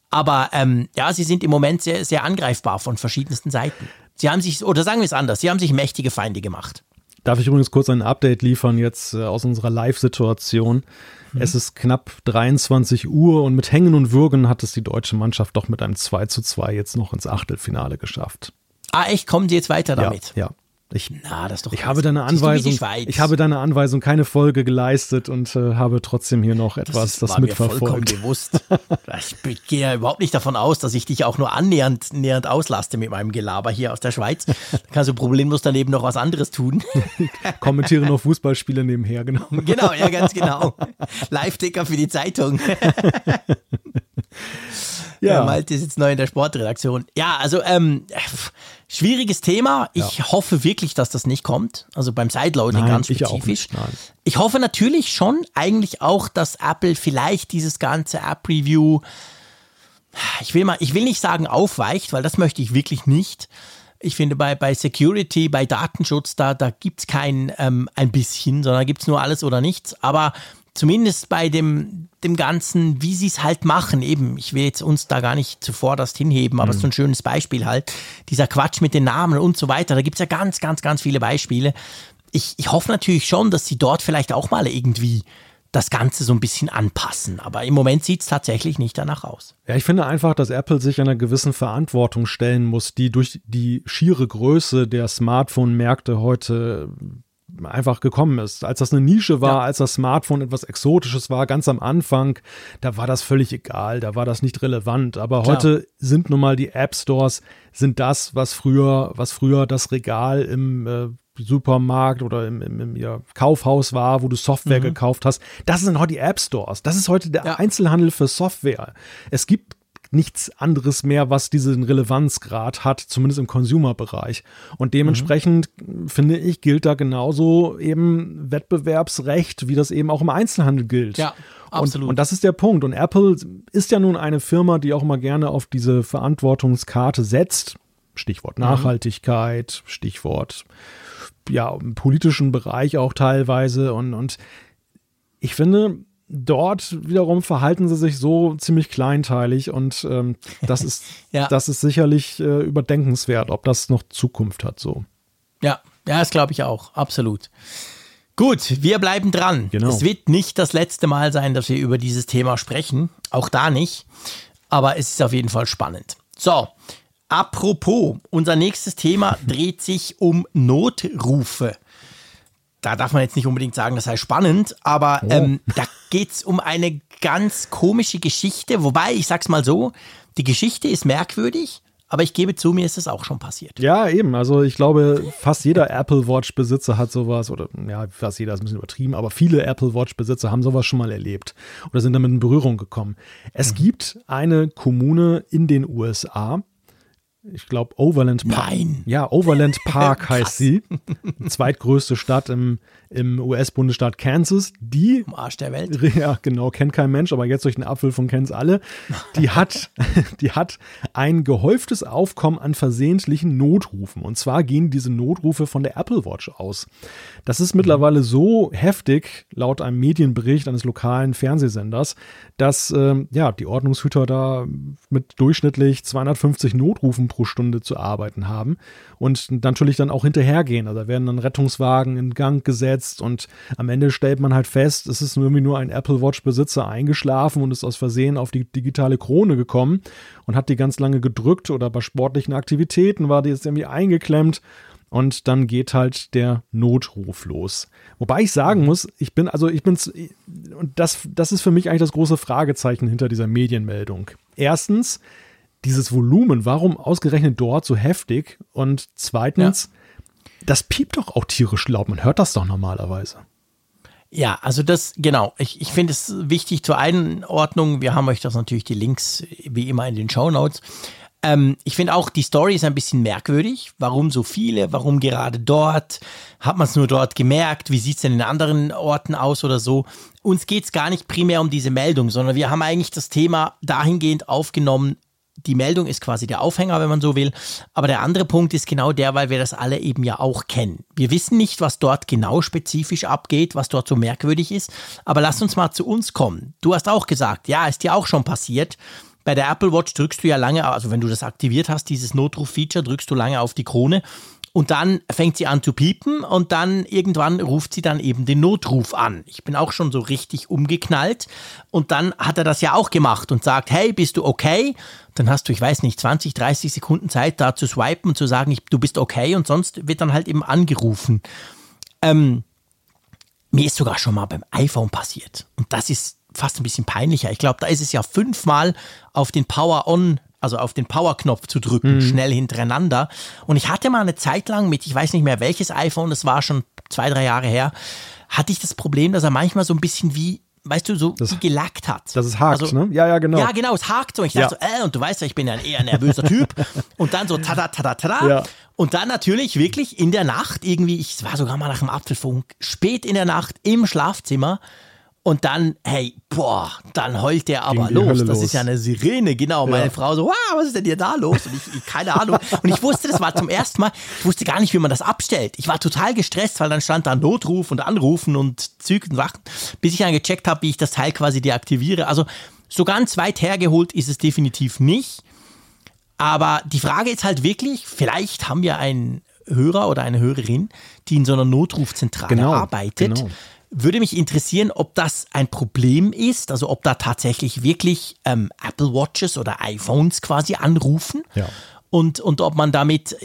Aber ähm, ja, sie sind im Moment sehr, sehr angreifbar von verschiedensten Seiten. Sie haben sich, oder sagen wir es anders, sie haben sich mächtige Feinde gemacht. Darf ich übrigens kurz ein Update liefern jetzt äh, aus unserer Live-Situation? Mhm. Es ist knapp 23 Uhr und mit Hängen und Würgen hat es die deutsche Mannschaft doch mit einem 2 zu 2 jetzt noch ins Achtelfinale geschafft. Ah, echt? Kommen Sie jetzt weiter damit? Ja. ja. Ich, Na, das doch ich habe deine Anweisung, ich habe deine Anweisung keine Folge geleistet und äh, habe trotzdem hier noch etwas, das, das mitverfolgt. Mir vollkommen bewusst. ich gehe ja überhaupt nicht davon aus, dass ich dich auch nur annähernd, nähernd auslaste mit meinem Gelaber hier aus der Schweiz. Da kannst du problemlos daneben noch was anderes tun. Kommentiere noch Fußballspiele nebenher, genau. Genau, ja, ganz genau. Live-Ticker für die Zeitung. Ja. Malte ist jetzt neu in der Sportredaktion. Ja, also ähm, Schwieriges Thema. Ich ja. hoffe wirklich, dass das nicht kommt. Also beim Sideloading Nein, ganz spezifisch. Ich, ich, hoffe natürlich schon eigentlich auch, dass Apple vielleicht dieses ganze App-Review, ich will mal, ich will nicht sagen aufweicht, weil das möchte ich wirklich nicht. Ich finde, bei, bei Security, bei Datenschutz, da, da gibt es kein ähm, ein bisschen, sondern gibt es nur alles oder nichts. Aber zumindest bei dem, dem Ganzen, wie sie es halt machen, eben, ich will jetzt uns da gar nicht zuvor das hinheben, aber es mhm. ist so ein schönes Beispiel halt, dieser Quatsch mit den Namen und so weiter, da gibt es ja ganz, ganz, ganz viele Beispiele. Ich, ich hoffe natürlich schon, dass sie dort vielleicht auch mal irgendwie das Ganze so ein bisschen anpassen. Aber im Moment sieht es tatsächlich nicht danach aus. Ja, ich finde einfach, dass Apple sich einer gewissen Verantwortung stellen muss, die durch die schiere Größe der Smartphone-Märkte heute einfach gekommen ist. Als das eine Nische war, ja. als das Smartphone etwas Exotisches war, ganz am Anfang, da war das völlig egal, da war das nicht relevant. Aber Klar. heute sind nun mal die App Stores, sind das, was früher, was früher das Regal im äh, Supermarkt oder im, im, im ja, Kaufhaus war, wo du Software mhm. gekauft hast. Das sind heute die App Stores. Das ist heute der ja. Einzelhandel für Software. Es gibt nichts anderes mehr, was diesen Relevanzgrad hat, zumindest im Consumer-Bereich. Und dementsprechend, mhm. finde ich, gilt da genauso eben Wettbewerbsrecht, wie das eben auch im Einzelhandel gilt. Ja. Absolut. Und, und das ist der Punkt. Und Apple ist ja nun eine Firma, die auch mal gerne auf diese Verantwortungskarte setzt. Stichwort mhm. Nachhaltigkeit, Stichwort ja, im politischen Bereich auch teilweise. Und, und ich finde, dort wiederum verhalten sie sich so ziemlich kleinteilig und ähm, das ist ja. das ist sicherlich äh, überdenkenswert, ob das noch Zukunft hat so. Ja, ja, das glaube ich auch, absolut. Gut, wir bleiben dran. Genau. Es wird nicht das letzte Mal sein, dass wir über dieses Thema sprechen, auch da nicht, aber es ist auf jeden Fall spannend. So, apropos, unser nächstes Thema dreht sich um Notrufe da darf man jetzt nicht unbedingt sagen, das sei spannend, aber oh. ähm, da geht es um eine ganz komische Geschichte. Wobei, ich sag's mal so, die Geschichte ist merkwürdig, aber ich gebe zu, mir ist es auch schon passiert. Ja, eben. Also ich glaube, fast jeder Apple Watch-Besitzer hat sowas, oder ja, fast jeder ist ein bisschen übertrieben, aber viele Apple Watch-Besitzer haben sowas schon mal erlebt oder sind damit in Berührung gekommen. Es mhm. gibt eine Kommune in den USA, ich glaube, Overland Park. Nein. Ja, Overland Park heißt sie. Zweitgrößte Stadt im, im US-Bundesstaat Kansas. Die. Am Arsch der Welt. Ja, genau, kennt kein Mensch, aber jetzt durch den Apfel von kennt's alle. Die hat, die hat ein gehäuftes Aufkommen an versehentlichen Notrufen. Und zwar gehen diese Notrufe von der Apple Watch aus. Das ist mittlerweile so heftig, laut einem Medienbericht eines lokalen Fernsehsenders, dass äh, ja, die Ordnungshüter da mit durchschnittlich 250 Notrufen pro Stunde zu arbeiten haben und natürlich dann auch hinterhergehen. Also da werden dann Rettungswagen in Gang gesetzt und am Ende stellt man halt fest, es ist irgendwie nur ein Apple Watch Besitzer eingeschlafen und ist aus Versehen auf die digitale Krone gekommen und hat die ganz lange gedrückt oder bei sportlichen Aktivitäten war die jetzt irgendwie eingeklemmt und dann geht halt der Notruf los. Wobei ich sagen muss, ich bin, also ich bin's, und das, das ist für mich eigentlich das große Fragezeichen hinter dieser Medienmeldung. Erstens, dieses Volumen, warum ausgerechnet dort so heftig? Und zweitens, ja. Das piept doch auch tierisch laut, man hört das doch normalerweise. Ja, also das, genau. Ich, ich finde es wichtig zur Einordnung. Wir haben euch das natürlich die Links wie immer in den Show Notes. Ähm, ich finde auch, die Story ist ein bisschen merkwürdig. Warum so viele? Warum gerade dort? Hat man es nur dort gemerkt? Wie sieht es denn in anderen Orten aus oder so? Uns geht es gar nicht primär um diese Meldung, sondern wir haben eigentlich das Thema dahingehend aufgenommen, die Meldung ist quasi der Aufhänger, wenn man so will. Aber der andere Punkt ist genau der, weil wir das alle eben ja auch kennen. Wir wissen nicht, was dort genau spezifisch abgeht, was dort so merkwürdig ist. Aber lass uns mal zu uns kommen. Du hast auch gesagt, ja, ist dir auch schon passiert. Bei der Apple Watch drückst du ja lange, also wenn du das aktiviert hast, dieses Notruf-Feature, drückst du lange auf die Krone und dann fängt sie an zu piepen und dann irgendwann ruft sie dann eben den Notruf an. Ich bin auch schon so richtig umgeknallt und dann hat er das ja auch gemacht und sagt, hey, bist du okay? Dann hast du, ich weiß nicht, 20, 30 Sekunden Zeit da zu swipen und zu sagen, ich, du bist okay und sonst wird dann halt eben angerufen. Ähm, mir ist sogar schon mal beim iPhone passiert und das ist fast ein bisschen peinlicher. Ich glaube, da ist es ja fünfmal auf den Power-On also auf den Power-Knopf zu drücken, mhm. schnell hintereinander. Und ich hatte mal eine Zeit lang mit, ich weiß nicht mehr welches iPhone, das war schon zwei, drei Jahre her, hatte ich das Problem, dass er manchmal so ein bisschen wie weißt du, so das, wie gelackt hat. Das ist hakt, also, ne? Ja, ja, genau. Ja, genau, es hakt so. Ich dachte ja. so, äh, und du weißt ja, ich bin ja ein eher nervöser Typ. und dann so tada, tada, tada. Ja. Und dann natürlich wirklich in der Nacht irgendwie, ich war sogar mal nach dem Apfelfunk, spät in der Nacht im Schlafzimmer und dann, hey, boah, dann heult der aber los. Hölle das los. ist ja eine Sirene, genau. Ja. Meine Frau so, wow, was ist denn hier da los? Und ich, keine Ahnung. Und ich wusste, das war zum ersten Mal, ich wusste gar nicht, wie man das abstellt. Ich war total gestresst, weil dann stand da Notruf und Anrufen und Züg und Sachen, bis ich dann gecheckt habe, wie ich das Teil quasi deaktiviere. Also so ganz weit hergeholt ist es definitiv nicht. Aber die Frage ist halt wirklich, vielleicht haben wir einen Hörer oder eine Hörerin, die in so einer Notrufzentrale genau, arbeitet. Genau würde mich interessieren, ob das ein Problem ist, also ob da tatsächlich wirklich ähm, Apple Watches oder iPhones quasi anrufen ja. und, und ob man damit,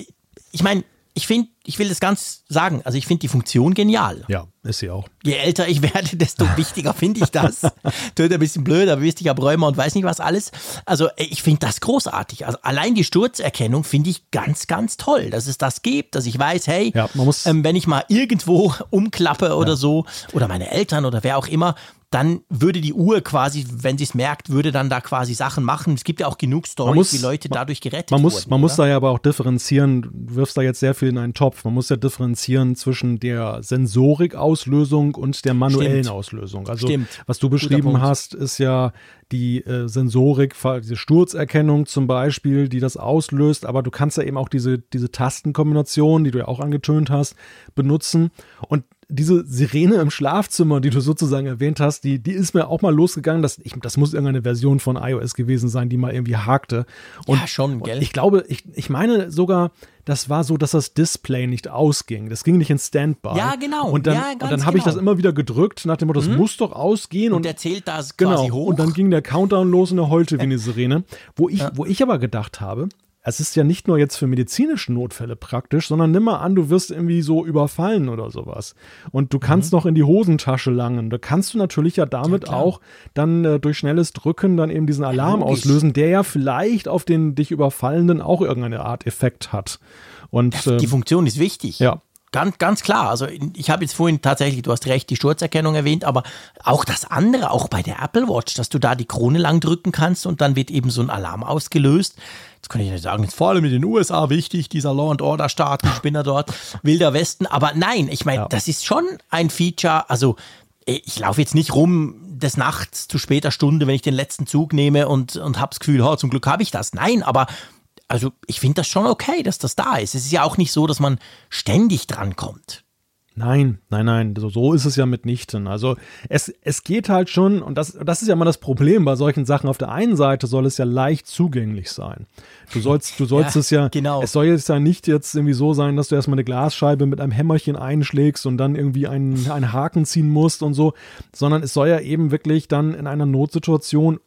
ich meine, ich finde, ich will das ganz sagen, also ich finde die Funktion genial. Ja, ist sie auch. Je älter ich werde, desto wichtiger finde ich das. Tönt ein bisschen blöd, aber wisst ich habe Rheuma und weiß nicht was alles. Also ich finde das großartig. Also allein die Sturzerkennung finde ich ganz, ganz toll, dass es das gibt, dass ich weiß, hey, ja, ähm, wenn ich mal irgendwo umklappe oder ja. so, oder meine Eltern oder wer auch immer, dann würde die Uhr quasi, wenn sie es merkt, würde dann da quasi Sachen machen. Es gibt ja auch genug Stories, muss, wie Leute dadurch gerettet man muss, wurden. Man oder? muss da ja aber auch differenzieren, du wirfst da jetzt sehr viel in einen Topf. Man muss ja differenzieren zwischen der Sensorikauslösung und der manuellen Stimmt. Auslösung. Also Stimmt. was du beschrieben hast, ist ja die äh, Sensorik, diese Sturzerkennung zum Beispiel, die das auslöst, aber du kannst ja eben auch diese, diese Tastenkombination, die du ja auch angetönt hast, benutzen. Und diese Sirene im Schlafzimmer, die du sozusagen erwähnt hast, die, die ist mir auch mal losgegangen. Das, ich, das muss irgendeine Version von iOS gewesen sein, die mal irgendwie hakte. Und, ja, schon, gell? ich glaube, ich, ich meine sogar, das war so, dass das Display nicht ausging. Das ging nicht in Standby. Ja, genau. Und dann, ja, und dann habe genau. ich das immer wieder gedrückt, nach dem Motto, das mhm. muss doch ausgehen. Und, und der zählt das genau. quasi hoch. Und dann ging der Countdown los und er heulte wie eine Sirene. Wo ich, ja. wo ich aber gedacht habe, es ist ja nicht nur jetzt für medizinische Notfälle praktisch, sondern nimm mal an, du wirst irgendwie so überfallen oder sowas. Und du kannst mhm. noch in die Hosentasche langen. Da kannst du natürlich ja damit ja, auch dann äh, durch schnelles Drücken dann eben diesen Alarm ja, auslösen, der ja vielleicht auf den dich Überfallenden auch irgendeine Art Effekt hat. Und, ja, die äh, Funktion ist wichtig. Ja. Ganz, ganz klar. Also ich habe jetzt vorhin tatsächlich, du hast recht, die Sturzerkennung erwähnt, aber auch das andere, auch bei der Apple Watch, dass du da die Krone lang drücken kannst und dann wird eben so ein Alarm ausgelöst. Jetzt kann ich nicht sagen, jetzt vor allem in den USA wichtig, dieser Law and Order Staat, die Spinner dort, Wilder Westen. Aber nein, ich meine, ja. das ist schon ein Feature. Also ich laufe jetzt nicht rum des Nachts zu später Stunde, wenn ich den letzten Zug nehme und, und habe das Gefühl, oh, zum Glück habe ich das. Nein, aber also ich finde das schon okay, dass das da ist. Es ist ja auch nicht so, dass man ständig drankommt. Nein, nein, nein, so, so ist es ja mitnichten. Also es, es geht halt schon, und das, das ist ja mal das Problem bei solchen Sachen. Auf der einen Seite soll es ja leicht zugänglich sein. Du sollst, du sollst ja, es ja, genau. es soll jetzt ja nicht jetzt irgendwie so sein, dass du erstmal eine Glasscheibe mit einem Hämmerchen einschlägst und dann irgendwie einen, einen Haken ziehen musst und so, sondern es soll ja eben wirklich dann in einer Notsituation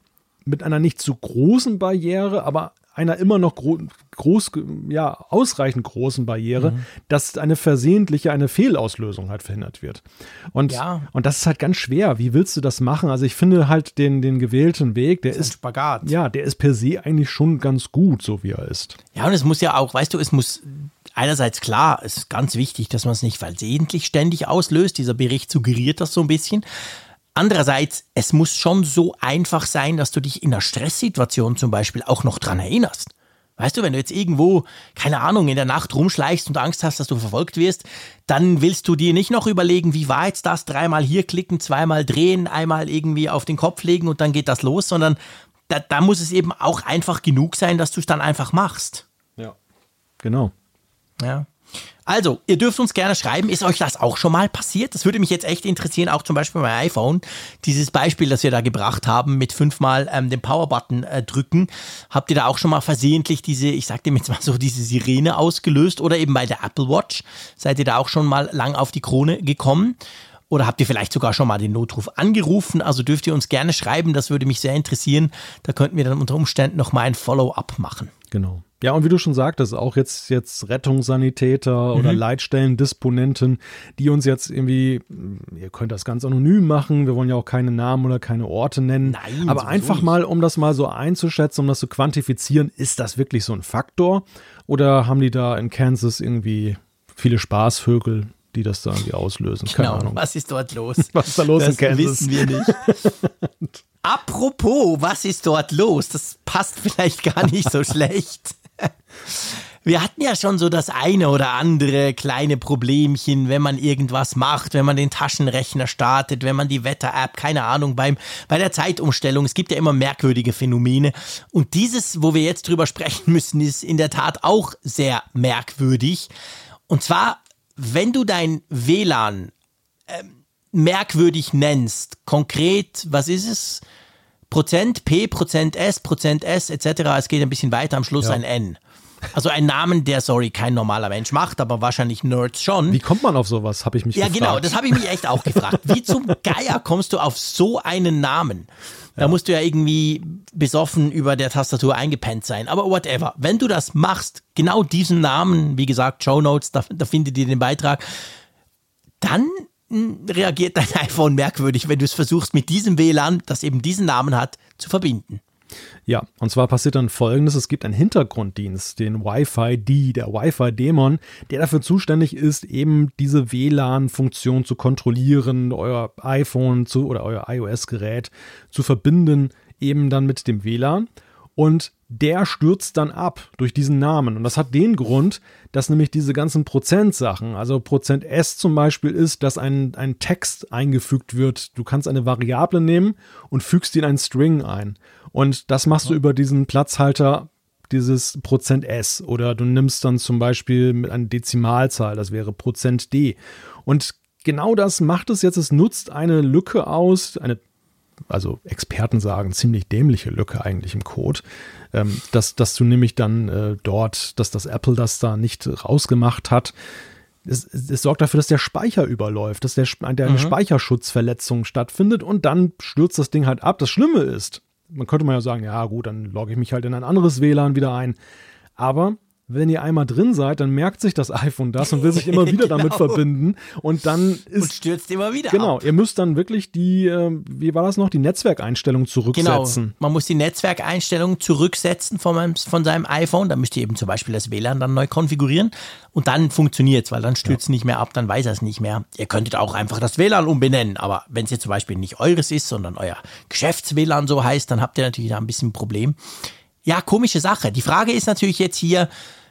mit einer nicht zu großen Barriere, aber einer immer noch gro groß, ja, ausreichend großen Barriere, mhm. dass eine versehentliche, eine Fehlauslösung halt verhindert wird. Und, ja. und das ist halt ganz schwer. Wie willst du das machen? Also ich finde halt den, den gewählten Weg, der ist, Spagat. ja, der ist per se eigentlich schon ganz gut, so wie er ist. Ja, und es muss ja auch, weißt du, es muss einerseits klar, es ist ganz wichtig, dass man es nicht versehentlich ständig auslöst. Dieser Bericht suggeriert das so ein bisschen. Andererseits, es muss schon so einfach sein, dass du dich in einer Stresssituation zum Beispiel auch noch dran erinnerst. Weißt du, wenn du jetzt irgendwo, keine Ahnung, in der Nacht rumschleichst und Angst hast, dass du verfolgt wirst, dann willst du dir nicht noch überlegen, wie war jetzt das, dreimal hier klicken, zweimal drehen, einmal irgendwie auf den Kopf legen und dann geht das los, sondern da, da muss es eben auch einfach genug sein, dass du es dann einfach machst. Ja, genau. Ja. Also, ihr dürft uns gerne schreiben, ist euch das auch schon mal passiert? Das würde mich jetzt echt interessieren, auch zum Beispiel bei iPhone. Dieses Beispiel, das wir da gebracht haben, mit fünfmal ähm, den Power-Button äh, drücken. Habt ihr da auch schon mal versehentlich diese, ich sag dem jetzt mal so, diese Sirene ausgelöst? Oder eben bei der Apple Watch? Seid ihr da auch schon mal lang auf die Krone gekommen? Oder habt ihr vielleicht sogar schon mal den Notruf angerufen? Also dürft ihr uns gerne schreiben, das würde mich sehr interessieren. Da könnten wir dann unter Umständen noch mal ein Follow-up machen. Genau. Ja, und wie du schon sagtest, auch jetzt, jetzt Rettungssanitäter mhm. oder Leitstellendisponenten, die uns jetzt irgendwie, ihr könnt das ganz anonym machen, wir wollen ja auch keine Namen oder keine Orte nennen, Nein, aber einfach nicht. mal, um das mal so einzuschätzen, um das zu quantifizieren, ist das wirklich so ein Faktor? Oder haben die da in Kansas irgendwie viele Spaßvögel, die das da irgendwie auslösen? Keine genau. Ahnung. Was ist dort los? Was ist da los das in Kansas? wissen wir nicht. Apropos, was ist dort los? Das passt vielleicht gar nicht so schlecht. Wir hatten ja schon so das eine oder andere kleine Problemchen, wenn man irgendwas macht, wenn man den Taschenrechner startet, wenn man die Wetter-App, keine Ahnung, beim, bei der Zeitumstellung. Es gibt ja immer merkwürdige Phänomene. Und dieses, wo wir jetzt drüber sprechen müssen, ist in der Tat auch sehr merkwürdig. Und zwar, wenn du dein WLAN ähm, merkwürdig nennst, konkret, was ist es? Prozent P, Prozent S, Prozent S etc. Es geht ein bisschen weiter, am Schluss ja. ein N. Also ein Namen, der, sorry, kein normaler Mensch macht, aber wahrscheinlich Nerds schon. Wie kommt man auf sowas, habe ich mich ja, gefragt. Ja, genau, das habe ich mich echt auch gefragt. Wie zum Geier kommst du auf so einen Namen? Da ja. musst du ja irgendwie besoffen über der Tastatur eingepennt sein. Aber whatever. Wenn du das machst, genau diesen Namen, wie gesagt, Show Notes, da, da findet ihr den Beitrag, dann reagiert dein iPhone merkwürdig, wenn du es versuchst, mit diesem WLAN, das eben diesen Namen hat, zu verbinden. Ja, und zwar passiert dann folgendes: Es gibt einen Hintergrunddienst, den Wi-Fi-D, der Wi-Fi-Dämon, der dafür zuständig ist, eben diese WLAN-Funktion zu kontrollieren, euer iPhone zu oder euer iOS-Gerät zu verbinden, eben dann mit dem WLAN. Und der stürzt dann ab durch diesen Namen. Und das hat den Grund, dass nämlich diese ganzen Prozentsachen, also Prozent S zum Beispiel ist, dass ein, ein Text eingefügt wird. Du kannst eine Variable nehmen und fügst die in einen String ein. Und das machst du über diesen Platzhalter dieses Prozent S oder du nimmst dann zum Beispiel mit einer Dezimalzahl, das wäre Prozent D. Und genau das macht es jetzt. Es nutzt eine Lücke aus, eine also Experten sagen, ziemlich dämliche Lücke eigentlich im Code, ähm, dass, dass du nämlich dann äh, dort, dass das Apple das da nicht rausgemacht hat. Es, es, sorgt dafür, dass der Speicher überläuft, dass der, der eine mhm. Speicherschutzverletzung stattfindet und dann stürzt das Ding halt ab. Das Schlimme ist, man könnte mal ja sagen, ja gut, dann logge ich mich halt in ein anderes WLAN wieder ein. Aber wenn ihr einmal drin seid, dann merkt sich das iPhone das und will sich immer wieder genau. damit verbinden. Und dann ist. Und stürzt immer wieder. Genau, ab. ihr müsst dann wirklich die, äh, wie war das noch, die Netzwerkeinstellung zurücksetzen. Genau, man muss die Netzwerkeinstellung zurücksetzen von, meinem, von seinem iPhone. Da müsst ihr eben zum Beispiel das WLAN dann neu konfigurieren. Und dann funktioniert es, weil dann stürzt es ja. nicht mehr ab, dann weiß er es nicht mehr. Ihr könntet auch einfach das WLAN umbenennen, aber wenn es jetzt zum Beispiel nicht eures ist, sondern euer Geschäfts-WLAN so heißt, dann habt ihr natürlich da ein bisschen ein Problem. Ja, komische Sache. Die Frage ist natürlich jetzt hier,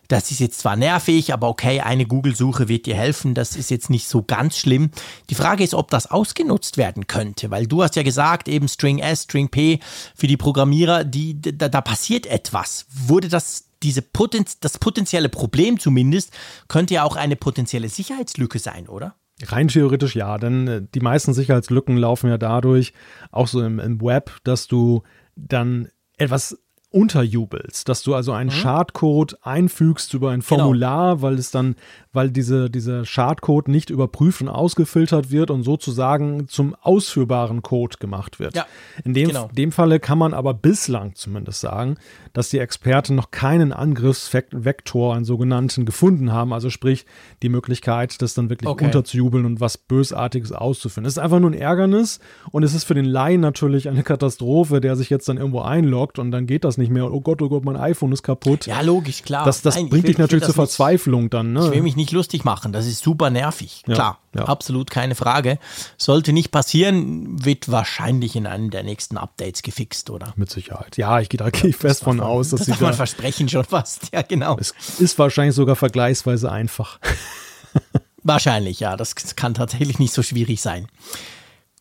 das ist jetzt zwar nervig, aber okay, eine Google-Suche wird dir helfen. Das ist jetzt nicht so ganz schlimm. Die Frage ist, ob das ausgenutzt werden könnte, weil du hast ja gesagt, eben String S, String P für die Programmierer, die, da, da passiert etwas. Wurde das diese Potenz das potenzielle Problem zumindest könnte ja auch eine potenzielle Sicherheitslücke sein, oder? Rein theoretisch ja, denn äh, die meisten Sicherheitslücken laufen ja dadurch, auch so im, im Web, dass du dann etwas unterjubelst, dass du also einen mhm. Schadcode einfügst über ein genau. Formular, genau. weil es dann, weil diese, dieser Schadcode nicht überprüft und ausgefiltert wird und sozusagen zum ausführbaren Code gemacht wird. Ja, In dem, genau. dem Falle kann man aber bislang zumindest sagen, dass die Experten noch keinen Angriffsvektor, einen sogenannten, gefunden haben. Also sprich, die Möglichkeit, das dann wirklich okay. unterzujubeln und was Bösartiges auszuführen. Es ist einfach nur ein Ärgernis und es ist für den Laien natürlich eine Katastrophe, der sich jetzt dann irgendwo einloggt und dann geht das nicht mehr. Oh Gott, oh Gott, mein iPhone ist kaputt. Ja, logisch, klar. Das, das Nein, bringt will, dich natürlich zur Verzweiflung nicht, dann. Ne? Ich will mich nicht lustig machen. Das ist super nervig. Ja, klar, ja. absolut keine Frage. Sollte nicht passieren, wird wahrscheinlich in einem der nächsten Updates gefixt, oder? Mit Sicherheit. Ja, ich gehe da gehe fest von aus, dass das darf man versprechen schon fast. Ja, genau. Es ist wahrscheinlich sogar vergleichsweise einfach. wahrscheinlich, ja. Das kann tatsächlich nicht so schwierig sein.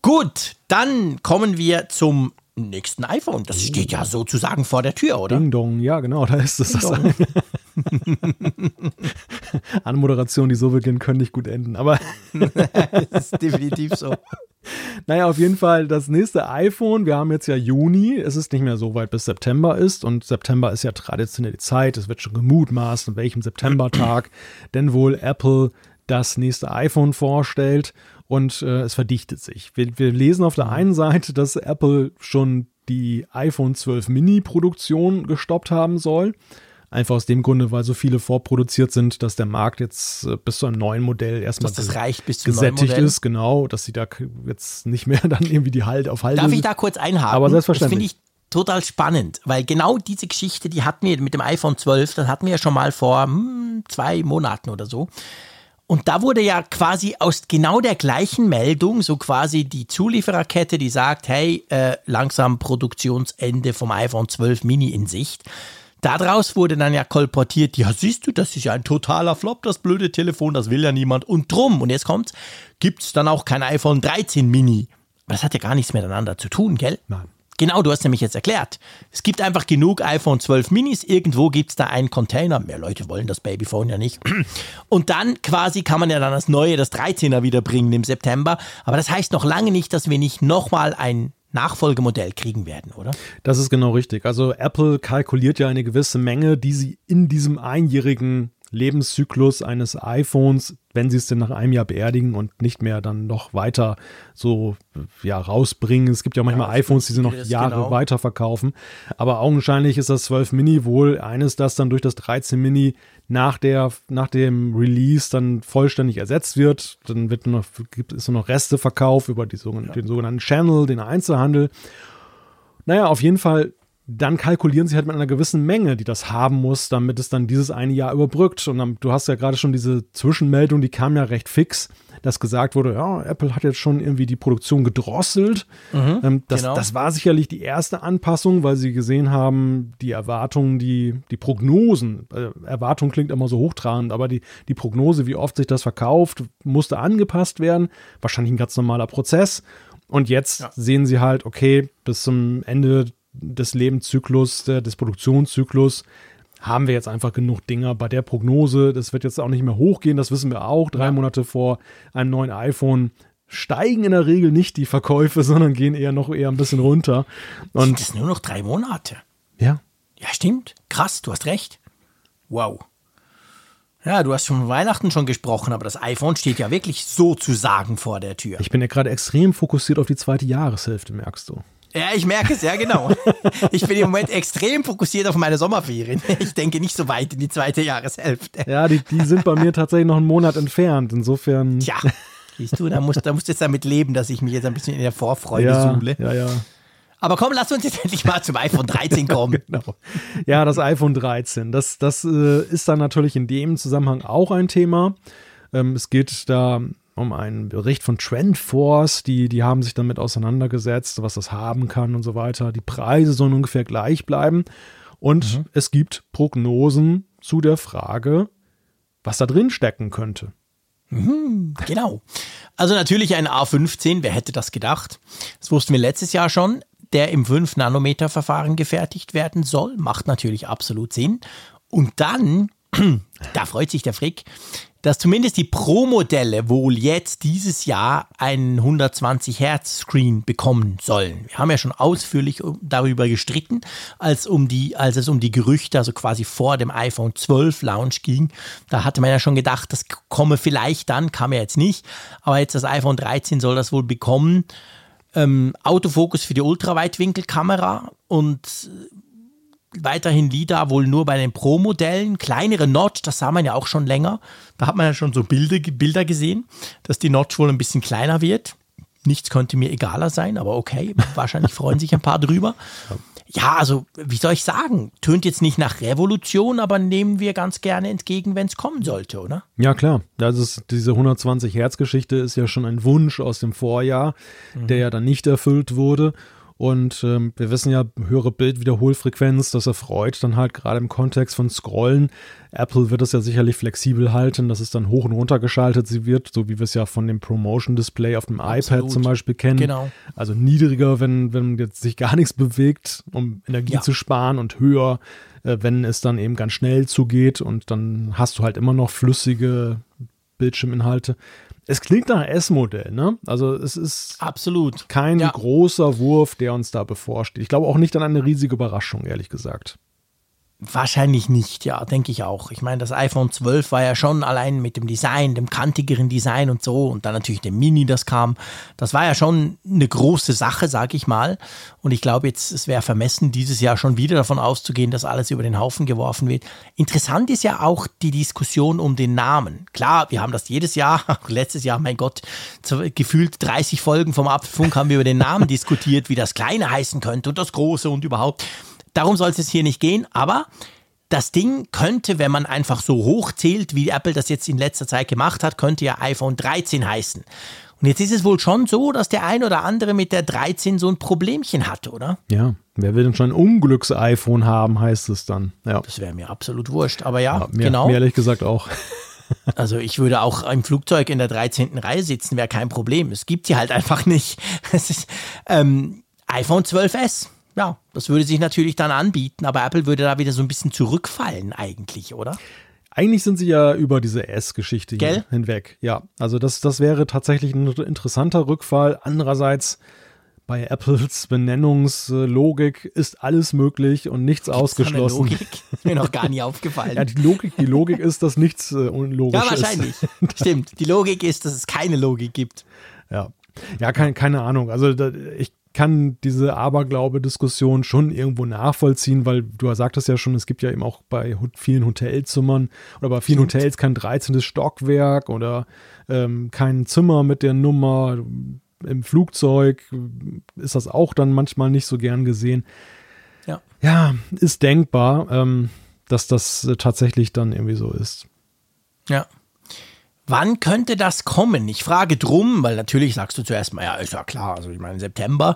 Gut, dann kommen wir zum nächsten iPhone. Das steht ja sozusagen vor der Tür, oder? Ding Dong, ja genau, da ist es. Das Anmoderationen, die so beginnen, können nicht gut enden. Aber das ist definitiv so. Naja, auf jeden Fall das nächste iPhone. Wir haben jetzt ja Juni. Es ist nicht mehr so weit, bis September ist. Und September ist ja traditionell die Zeit. Es wird schon gemutmaßt, an welchem Septembertag denn wohl Apple das nächste iPhone vorstellt. Und äh, es verdichtet sich. Wir, wir lesen auf der einen Seite, dass Apple schon die iPhone 12 Mini Produktion gestoppt haben soll. Einfach aus dem Grunde, weil so viele vorproduziert sind, dass der Markt jetzt äh, bis zu einem neuen Modell erstmal Dass das reicht bis zum gesättigt ist, genau, dass sie da jetzt nicht mehr dann irgendwie die Halt auf Halde Darf ich da kurz einhaken? Aber selbstverständlich. Das finde ich total spannend, weil genau diese Geschichte, die hatten wir mit dem iPhone 12, das hatten wir ja schon mal vor hm, zwei Monaten oder so. Und da wurde ja quasi aus genau der gleichen Meldung, so quasi die Zuliefererkette, die sagt, hey, äh, langsam Produktionsende vom iPhone 12 Mini in Sicht. Daraus wurde dann ja kolportiert, ja siehst du, das ist ja ein totaler Flop, das blöde Telefon, das will ja niemand. Und drum, und jetzt kommt's, gibt's dann auch kein iPhone 13 Mini. Aber das hat ja gar nichts miteinander zu tun, gell? Nein. Genau, du hast nämlich jetzt erklärt. Es gibt einfach genug iPhone 12 Minis. Irgendwo gibt's da einen Container. Mehr Leute wollen das Babyphone ja nicht. Und dann quasi kann man ja dann das neue, das 13er wieder bringen im September. Aber das heißt noch lange nicht, dass wir nicht nochmal ein Nachfolgemodell kriegen werden, oder? Das ist genau richtig. Also Apple kalkuliert ja eine gewisse Menge, die sie in diesem einjährigen Lebenszyklus eines iPhones, wenn sie es denn nach einem Jahr beerdigen und nicht mehr dann noch weiter so ja rausbringen. Es gibt ja manchmal iPhones, die sie noch Jahre genau. weiter verkaufen. Aber augenscheinlich ist das 12 Mini wohl eines, das dann durch das 13 Mini nach der nach dem Release dann vollständig ersetzt wird. Dann wird nur noch gibt es nur noch Resteverkauf über die sogenannten, den sogenannten Channel, den Einzelhandel. Naja, auf jeden Fall, dann kalkulieren sie halt mit einer gewissen Menge, die das haben muss, damit es dann dieses eine Jahr überbrückt. Und dann, du hast ja gerade schon diese Zwischenmeldung, die kam ja recht fix, dass gesagt wurde, ja, Apple hat jetzt schon irgendwie die Produktion gedrosselt. ähm, das, genau. das war sicherlich die erste Anpassung, weil sie gesehen haben, die Erwartungen, die, die Prognosen, äh, Erwartung klingt immer so hochtragend, aber die, die Prognose, wie oft sich das verkauft, musste angepasst werden. Wahrscheinlich ein ganz normaler Prozess. Und jetzt Ja. sehen sie halt, okay, bis zum Ende des Lebenszyklus, des Produktionszyklus, haben wir jetzt einfach genug Dinger bei der Prognose. Das wird jetzt auch nicht mehr hochgehen, das wissen wir auch. Drei Ja. Monate vor einem neuen iPhone steigen in der Regel nicht die Verkäufe, sondern gehen eher noch eher ein bisschen runter. Und das sind nur noch drei Monate. ja, Ja, stimmt. Krass, du hast recht. Wow. Ja, du hast schon von Weihnachten schon gesprochen, aber das iPhone steht ja wirklich sozusagen vor der Tür. ich bin ja gerade extrem fokussiert auf die zweite Jahreshälfte, merkst du. Ja, ich merke es, ja genau. Ich bin im Moment extrem fokussiert auf meine Sommerferien. Ich denke nicht so weit in die zweite Jahreshälfte. Ja, die, die sind bei mir tatsächlich noch einen Monat entfernt. Insofern. Tja, siehst du, da musst, da musst du jetzt damit leben, dass ich mich jetzt ein bisschen in der Vorfreude ja, suhle. ja, ja. Aber komm, lass uns jetzt endlich mal zum iPhone 13 kommen. Genau. Ja, das iPhone 13. Das, das äh, ist dann natürlich in dem Zusammenhang auch ein Thema. Ähm, es geht da um einen Bericht von Trendforce, die, die haben sich damit auseinandergesetzt, was das haben kann und so weiter. Die Preise sollen ungefähr gleich bleiben. Und es gibt Prognosen zu der Frage, was da drin stecken könnte. Genau. Also natürlich ein A15, wer hätte das gedacht? Das wussten wir letztes Jahr schon, der im 5-Nanometer-Verfahren gefertigt werden soll. Macht natürlich absolut Sinn. Und dann, da freut sich der Frick, dass zumindest die Pro-Modelle wohl jetzt dieses Jahr einen 120 Hertz Screen bekommen sollen. Wir haben ja schon ausführlich darüber gestritten, als, um die, als es um die Gerüchte, also quasi vor dem iPhone 12 Launch ging. Da hatte man ja schon gedacht, das komme vielleicht dann, kam ja jetzt nicht. Aber jetzt das iPhone 13 soll das wohl bekommen. Ähm, Autofokus für die Ultraweitwinkelkamera und weiterhin LIDAR wohl nur bei den Pro-Modellen. Kleinere Notch, das sah man ja auch schon länger. Da hat man ja schon so Bilder, Bilder gesehen, dass die Notch wohl ein bisschen kleiner wird. Nichts könnte mir egaler sein, aber okay, wahrscheinlich freuen sich ein paar drüber. Ja, also, wie soll ich sagen? Tönt jetzt nicht nach Revolution, aber nehmen wir ganz gerne entgegen, wenn es kommen sollte, oder? Ja, klar. Das ist, diese 120 Hertz Geschichte ist ja schon ein Wunsch aus dem Vorjahr, der ja dann nicht erfüllt wurde. Und ähm, wir wissen ja, höhere Bildwiederholfrequenz, das erfreut dann halt gerade im Kontext von Scrollen. Apple wird es ja sicherlich flexibel halten, dass es dann hoch und runter geschaltet sie wird, so wie wir es ja von dem Promotion Display auf dem iPad Absolut. zum Beispiel kennen. Genau. Also niedriger, wenn, wenn jetzt sich gar nichts bewegt, um Energie Ja. zu sparen und höher, äh, wenn es dann eben ganz schnell zugeht und dann hast du halt immer noch flüssige Bildschirminhalte. Es klingt nach S-Modell, ne? Also es ist absolut kein ja. großer Wurf, der uns da bevorsteht. Ich glaube auch nicht an eine riesige Überraschung, ehrlich gesagt. Wahrscheinlich nicht, ja, denke ich auch. Ich meine, das iPhone 12 war ja schon allein mit dem Design, dem kantigeren Design und so und dann natürlich dem Mini, das kam. Das war ja schon eine große Sache, sage ich mal. Und ich glaube jetzt, es wäre vermessen, dieses Jahr schon wieder davon auszugehen, dass alles über den Haufen geworfen wird. Interessant ist ja auch die Diskussion um den Namen. Klar, wir haben das jedes Jahr, letztes Jahr, mein Gott, gefühlt 30 Folgen vom Apfelfunk haben wir über den Namen diskutiert, wie das Kleine heißen könnte und das Große und überhaupt. Darum soll es hier nicht gehen, aber das Ding könnte, wenn man einfach so hoch zählt, wie Apple das jetzt in letzter Zeit gemacht hat, könnte ja iPhone 13 heißen. Und jetzt ist es wohl schon so, dass der ein oder andere mit der 13 so ein Problemchen hat, oder? Ja, wer will denn schon ein Unglücks-iPhone haben, heißt es dann. Ja. Das wäre mir absolut wurscht, aber ja, ja mir, genau. Mir ehrlich gesagt auch. Also ich würde auch im Flugzeug in der 13. Reihe sitzen, wäre kein Problem. Es gibt sie halt einfach nicht. Es ist ähm, iPhone 12s ja, das würde sich natürlich dann anbieten, aber Apple würde da wieder so ein bisschen zurückfallen eigentlich, oder? Eigentlich sind sie ja über diese S-Geschichte hinweg. Ja, also das, das wäre tatsächlich ein interessanter Rückfall. Andererseits bei Apples Benennungslogik ist alles möglich und nichts Gibt's ausgeschlossen. Logik? Ist mir noch gar nie aufgefallen. ja, die Logik, die Logik ist, dass nichts äh, unlogisch ist. Ja, wahrscheinlich. Ist. Stimmt. Die Logik ist, dass es keine Logik gibt. Ja. Ja, kein, keine Ahnung. Also da, ich kann diese Aberglaube-Diskussion schon irgendwo nachvollziehen, weil du sagtest ja schon, es gibt ja eben auch bei vielen Hotelzimmern oder bei vielen Hotels kein 13. Stockwerk oder ähm, kein Zimmer mit der Nummer. Im Flugzeug ist das auch dann manchmal nicht so gern gesehen. Ja, ja ist denkbar, ähm, dass das tatsächlich dann irgendwie so ist. Ja. Wann könnte das kommen? Ich frage drum, weil natürlich sagst du zuerst mal, ja, ist ja klar, also ich meine September.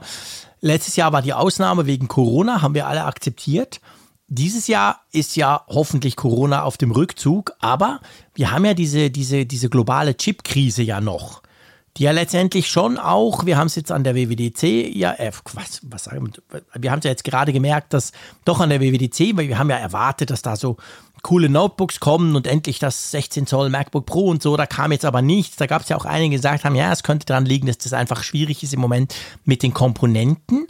Letztes Jahr war die Ausnahme wegen Corona, haben wir alle akzeptiert. Dieses Jahr ist ja hoffentlich Corona auf dem Rückzug, aber wir haben ja diese, diese, diese globale Chip-Krise ja noch. Die ja letztendlich schon auch, wir haben es jetzt an der WWDC, ja, äh, was, was sagen wir, wir haben es ja jetzt gerade gemerkt, dass doch an der WWDC, weil wir haben ja erwartet, dass da so coole Notebooks kommen und endlich das 16 Zoll MacBook Pro und so, da kam jetzt aber nichts. Da gab es ja auch einige, die gesagt haben, ja, es könnte daran liegen, dass das einfach schwierig ist im Moment mit den Komponenten.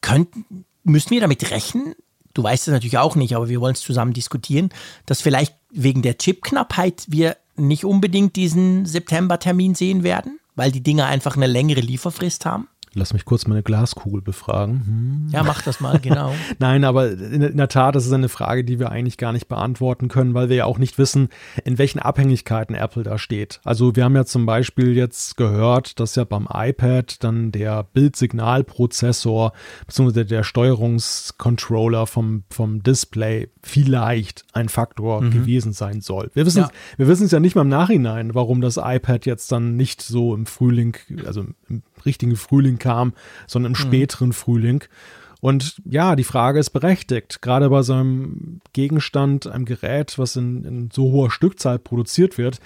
Könnten, müssen wir damit rechnen? Du weißt es natürlich auch nicht, aber wir wollen es zusammen diskutieren, dass vielleicht wegen der Chipknappheit wir nicht unbedingt diesen September-Termin sehen werden, weil die Dinger einfach eine längere Lieferfrist haben. Lass mich kurz meine Glaskugel befragen. Hm. Ja, mach das mal, genau. Nein, aber in, in, der Tat, das ist eine Frage, die wir eigentlich gar nicht beantworten können, weil wir ja auch nicht wissen, in welchen Abhängigkeiten Apple da steht. Also wir haben ja zum Beispiel jetzt gehört, dass ja beim iPad dann der Bildsignalprozessor bzw. der Steuerungscontroller vom, vom Display vielleicht ein Faktor mhm. gewesen sein soll. Wir wissen, ja. wir wissen es ja nicht mal im Nachhinein, warum das iPad jetzt dann nicht so im Frühling, also im richtigen Frühling kam, sondern im mhm. späteren Frühling. Und ja, die Frage ist berechtigt. Gerade bei so einem Gegenstand, einem Gerät, was in, in so hoher Stückzahl produziert wird,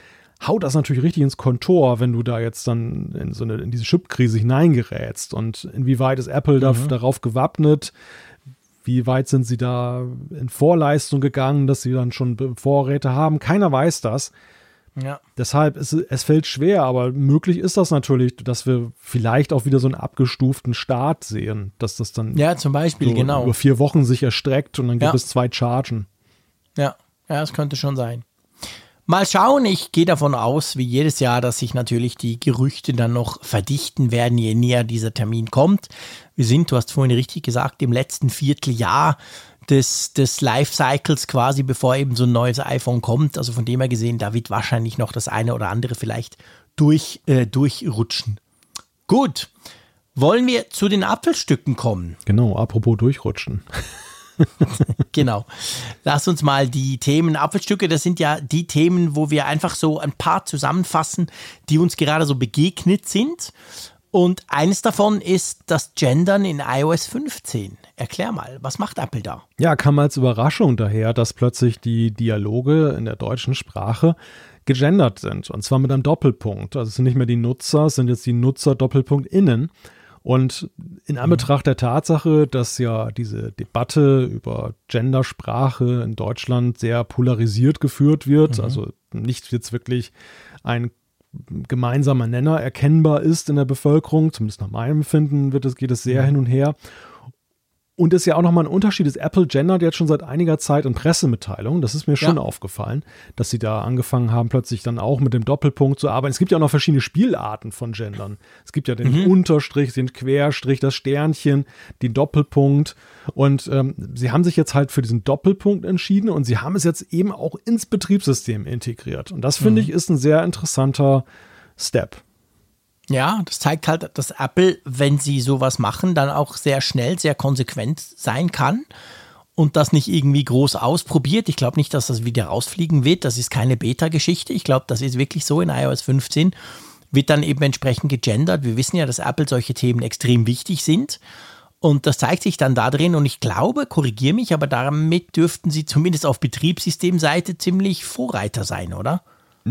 haut das natürlich richtig ins Kontor, wenn du da jetzt dann in so eine, in diese Chipkrise hineingerätst. Und inwieweit ist Apple da, mhm. darauf gewappnet? Wie weit sind sie da in Vorleistung gegangen, dass sie dann schon Vorräte haben? Keiner weiß das. Ja. Deshalb ist es fällt schwer, aber möglich ist das natürlich, dass wir vielleicht auch wieder so einen abgestuften Start sehen, dass das dann ja zum Beispiel so genau über vier Wochen sich erstreckt und dann gibt ja. es zwei Chargen. Ja, ja, das könnte schon sein. Mal schauen, ich gehe davon aus, wie jedes Jahr, dass sich natürlich die Gerüchte dann noch verdichten werden, je näher dieser Termin kommt. Wir sind, du hast vorhin richtig gesagt, im letzten Vierteljahr des, des Lifecycles quasi, bevor eben so ein neues iPhone kommt. Also von dem her gesehen, da wird wahrscheinlich noch das eine oder andere vielleicht durch, äh, durchrutschen. Gut. Wollen wir zu den Apfelstücken kommen? Genau, apropos durchrutschen. genau. Lass uns mal die Themen, Apfelstücke, das sind ja die Themen, wo wir einfach so ein paar zusammenfassen, die uns gerade so begegnet sind. Und eines davon ist das Gendern in iOS 15. Erklär mal, was macht Apple da? Ja, kam als Überraschung daher, dass plötzlich die Dialoge in der deutschen Sprache gegendert sind. Und zwar mit einem Doppelpunkt. Also es sind nicht mehr die Nutzer, es sind jetzt die Nutzer Doppelpunkt innen. Und in Anbetracht der Tatsache, dass ja diese Debatte über Gendersprache in Deutschland sehr polarisiert geführt wird, mhm. also nicht jetzt wirklich ein gemeinsamer Nenner erkennbar ist in der Bevölkerung, zumindest nach meinem Empfinden wird es, geht es sehr mhm. hin und her. Und es ist ja auch nochmal ein Unterschied, ist Apple gendert jetzt schon seit einiger Zeit in Pressemitteilungen. Das ist mir schon ja. aufgefallen, dass sie da angefangen haben, plötzlich dann auch mit dem Doppelpunkt zu arbeiten. Es gibt ja auch noch verschiedene Spielarten von Gendern. Es gibt ja den mhm. Unterstrich, den Querstrich, das Sternchen, den Doppelpunkt. Und ähm, sie haben sich jetzt halt für diesen Doppelpunkt entschieden und sie haben es jetzt eben auch ins Betriebssystem integriert. Und das finde mhm. ich ist ein sehr interessanter Step. Ja, das zeigt halt, dass Apple, wenn sie sowas machen, dann auch sehr schnell, sehr konsequent sein kann und das nicht irgendwie groß ausprobiert. Ich glaube nicht, dass das wieder rausfliegen wird. Das ist keine Beta-Geschichte. Ich glaube, das ist wirklich so in iOS 15 wird dann eben entsprechend gegendert. Wir wissen ja, dass Apple solche Themen extrem wichtig sind. Und das zeigt sich dann da drin. Und ich glaube, korrigiere mich, aber damit dürften sie zumindest auf Betriebssystemseite ziemlich Vorreiter sein, oder?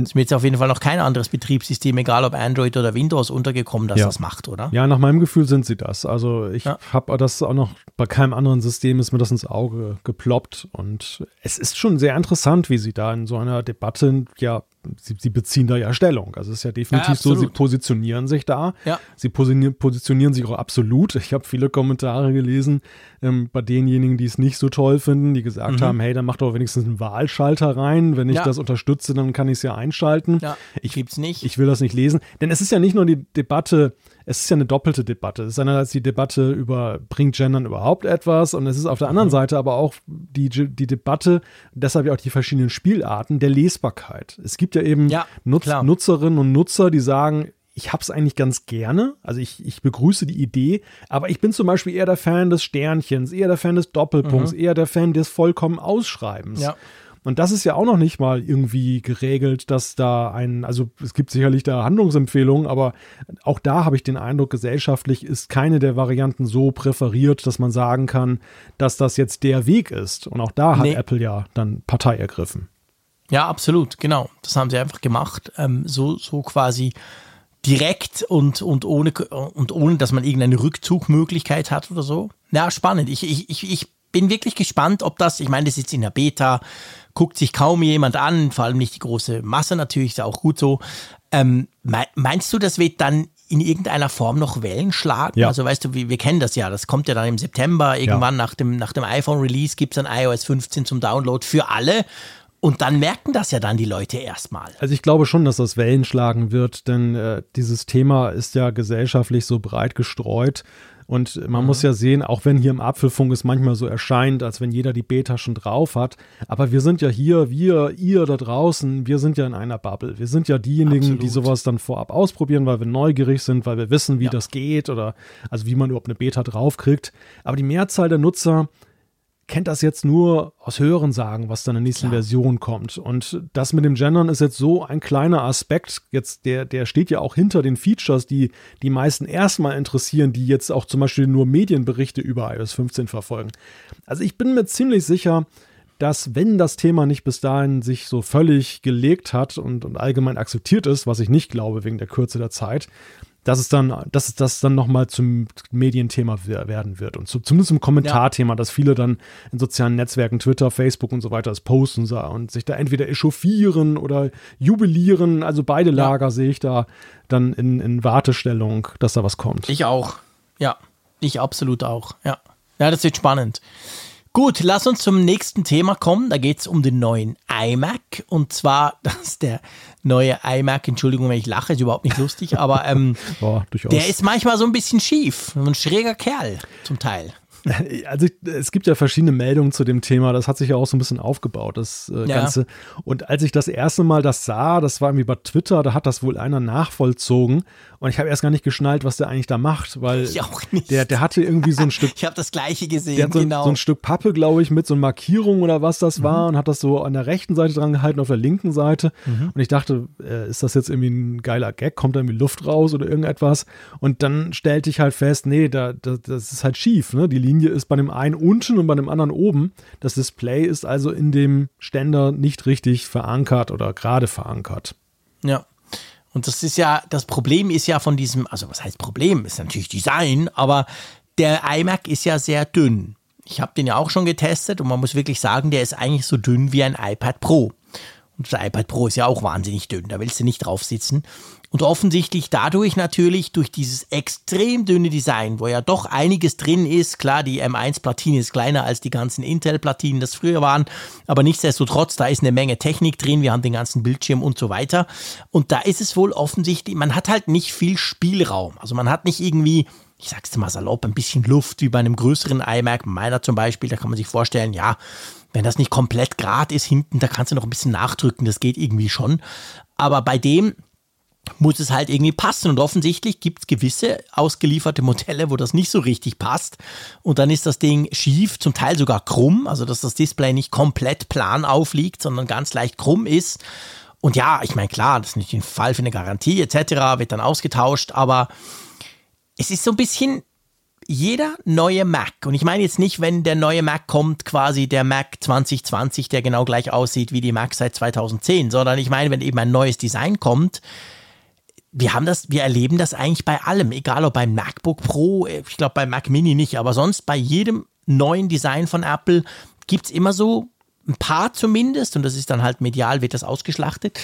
Ist mir jetzt auf jeden Fall noch kein anderes Betriebssystem, egal ob Android oder Windows, untergekommen, das ja. das macht, oder? Ja, nach meinem Gefühl sind sie das. Also ich ja. habe das auch noch bei keinem anderen System ist mir das ins Auge geploppt und es ist schon sehr interessant, wie sie da in so einer Debatte ja Sie, sie, beziehen da ja Stellung. Also es ist ja definitiv ja, so, sie positionieren sich da. Ja. Sie positionieren, positionieren sich auch absolut. Ich habe viele Kommentare gelesen ähm, bei denjenigen, die es nicht so toll finden, die gesagt mhm. haben, hey, dann mach doch wenigstens einen Wahlschalter rein. Wenn ich ja. das unterstütze, dann kann ich es ja einschalten. Ich. Ich will das nicht lesen. Denn es ist ja nicht nur die Debatte, es ist ja eine doppelte Debatte. Es ist einerseits die Debatte über, bringt Gendern überhaupt etwas? Und es ist auf der anderen mhm. Seite aber auch die, die Debatte, deshalb ja auch die verschiedenen Spielarten der Lesbarkeit. Es gibt ja eben ja, Nutz, Nutzerinnen und Nutzer, die sagen, ich habe es eigentlich ganz gerne. Also ich, ich begrüße die Idee, aber ich bin zum Beispiel eher der Fan des Sternchens, eher der Fan des Doppelpunkts, mhm. eher der Fan des vollkommen Ausschreibens. Ja. Und das ist ja auch noch nicht mal irgendwie geregelt, dass da ein, also es gibt sicherlich da Handlungsempfehlungen, aber auch da habe ich den Eindruck, gesellschaftlich ist keine der Varianten so präferiert, dass man sagen kann, dass das jetzt der Weg ist. Und auch da hat nee. Apple ja dann Partei ergriffen. Ja, absolut, genau. Das haben sie einfach gemacht. Ähm, so, so quasi direkt und, und, ohne, und ohne, dass man irgendeine Rückzugmöglichkeit hat oder so. Ja, spannend. Ich, ich, ich, ich bin wirklich gespannt, ob das, ich meine, das ist jetzt in der Beta, guckt sich kaum jemand an, vor allem nicht die große Masse natürlich, ist ja auch gut so. Ähm, meinst du, das wird dann in irgendeiner Form noch Wellen schlagen? Ja. Also weißt du, wir, wir, kennen das ja, das kommt ja dann im September, irgendwann ja. nach, dem, nach dem iPhone-Release gibt es dann iOS 15 zum Download für alle. Und dann merken das ja dann die Leute erstmal. Also ich glaube schon, dass das Wellen schlagen wird, denn äh, dieses Thema ist ja gesellschaftlich so breit gestreut, und man mhm. muss ja sehen, auch wenn hier im Apfelfunk es manchmal so erscheint, als wenn jeder die Beta schon drauf hat, aber wir sind ja hier, wir, ihr da draußen, wir sind ja in einer Bubble. Wir sind ja diejenigen, Absolut. die sowas dann vorab ausprobieren, weil wir neugierig sind, weil wir wissen, wie ja. das geht oder also wie man überhaupt eine Beta draufkriegt. Aber die Mehrzahl der Nutzer kennt das jetzt nur aus Hören sagen, was dann in der nächsten Klar. Version kommt. Und das mit dem Gendern ist jetzt so ein kleiner Aspekt. Jetzt, der, der steht ja auch hinter den Features, die die meisten erstmal interessieren, die jetzt auch zum Beispiel nur Medienberichte über iOS 15 verfolgen. Also ich bin mir ziemlich sicher, dass wenn das Thema nicht bis dahin sich so völlig gelegt hat und, und allgemein akzeptiert ist, was ich nicht glaube wegen der Kürze der Zeit, dass es dann, dass es das dann nochmal zum Medienthema werden wird und zu, zumindest zum Kommentarthema, ja. dass viele dann in sozialen Netzwerken, Twitter, Facebook und so weiter das posten und sich da entweder echauffieren oder jubilieren. Also beide Lager ja. sehe ich da dann in, in Wartestellung, dass da was kommt. Ich auch. Ja, ich absolut auch. Ja. Ja, das wird spannend. Gut, lass uns zum nächsten Thema kommen. Da geht es um den neuen iMac. Und zwar, dass der neue iMac, Entschuldigung, wenn ich lache, ist überhaupt nicht lustig, aber ähm, Boah, der ist manchmal so ein bisschen schief. ein schräger Kerl zum Teil. Also es gibt ja verschiedene Meldungen zu dem Thema. Das hat sich ja auch so ein bisschen aufgebaut, das äh, ja. Ganze. Und als ich das erste Mal das sah, das war irgendwie bei Twitter, da hat das wohl einer nachvollzogen. Und ich habe erst gar nicht geschnallt, was der eigentlich da macht, weil ich auch nicht. Der, der hatte irgendwie so ein Stück. ich habe das gleiche gesehen, der hat so, genau. so ein Stück Pappe, glaube ich, mit so einer Markierung oder was das mhm. war und hat das so an der rechten Seite dran gehalten, auf der linken Seite. Mhm. Und ich dachte, äh, ist das jetzt irgendwie ein geiler Gag? Kommt da irgendwie Luft raus oder irgendetwas? Und dann stellte ich halt fest, nee, da, da, das ist halt schief. Ne? Die Linie ist bei dem einen unten und bei dem anderen oben. Das Display ist also in dem Ständer nicht richtig verankert oder gerade verankert. Ja. Und das ist ja, das Problem ist ja von diesem, also was heißt Problem? Ist natürlich Design, aber der iMac ist ja sehr dünn. Ich habe den ja auch schon getestet und man muss wirklich sagen, der ist eigentlich so dünn wie ein iPad Pro. Und das iPad Pro ist ja auch wahnsinnig dünn, da willst du nicht drauf sitzen. Und offensichtlich dadurch natürlich, durch dieses extrem dünne Design, wo ja doch einiges drin ist, klar, die M1-Platine ist kleiner als die ganzen Intel-Platinen, das früher waren, aber nichtsdestotrotz, da ist eine Menge Technik drin, wir haben den ganzen Bildschirm und so weiter. Und da ist es wohl offensichtlich, man hat halt nicht viel Spielraum. Also man hat nicht irgendwie ich sag's mal salopp, ein bisschen Luft wie bei einem größeren iMac, meiner zum Beispiel, da kann man sich vorstellen, ja, wenn das nicht komplett grad ist hinten, da kannst du noch ein bisschen nachdrücken, das geht irgendwie schon. Aber bei dem muss es halt irgendwie passen. Und offensichtlich gibt es gewisse ausgelieferte Modelle, wo das nicht so richtig passt. Und dann ist das Ding schief, zum Teil sogar krumm, also dass das Display nicht komplett plan aufliegt, sondern ganz leicht krumm ist. Und ja, ich meine, klar, das ist nicht ein Fall für eine Garantie etc., wird dann ausgetauscht, aber es ist so ein bisschen jeder neue Mac, und ich meine jetzt nicht, wenn der neue Mac kommt, quasi der Mac 2020, der genau gleich aussieht wie die Mac seit 2010, sondern ich meine, wenn eben ein neues Design kommt, wir haben das, wir erleben das eigentlich bei allem, egal ob beim MacBook Pro, ich glaube bei Mac Mini nicht, aber sonst bei jedem neuen Design von Apple gibt es immer so ein paar zumindest, und das ist dann halt medial, wird das ausgeschlachtet,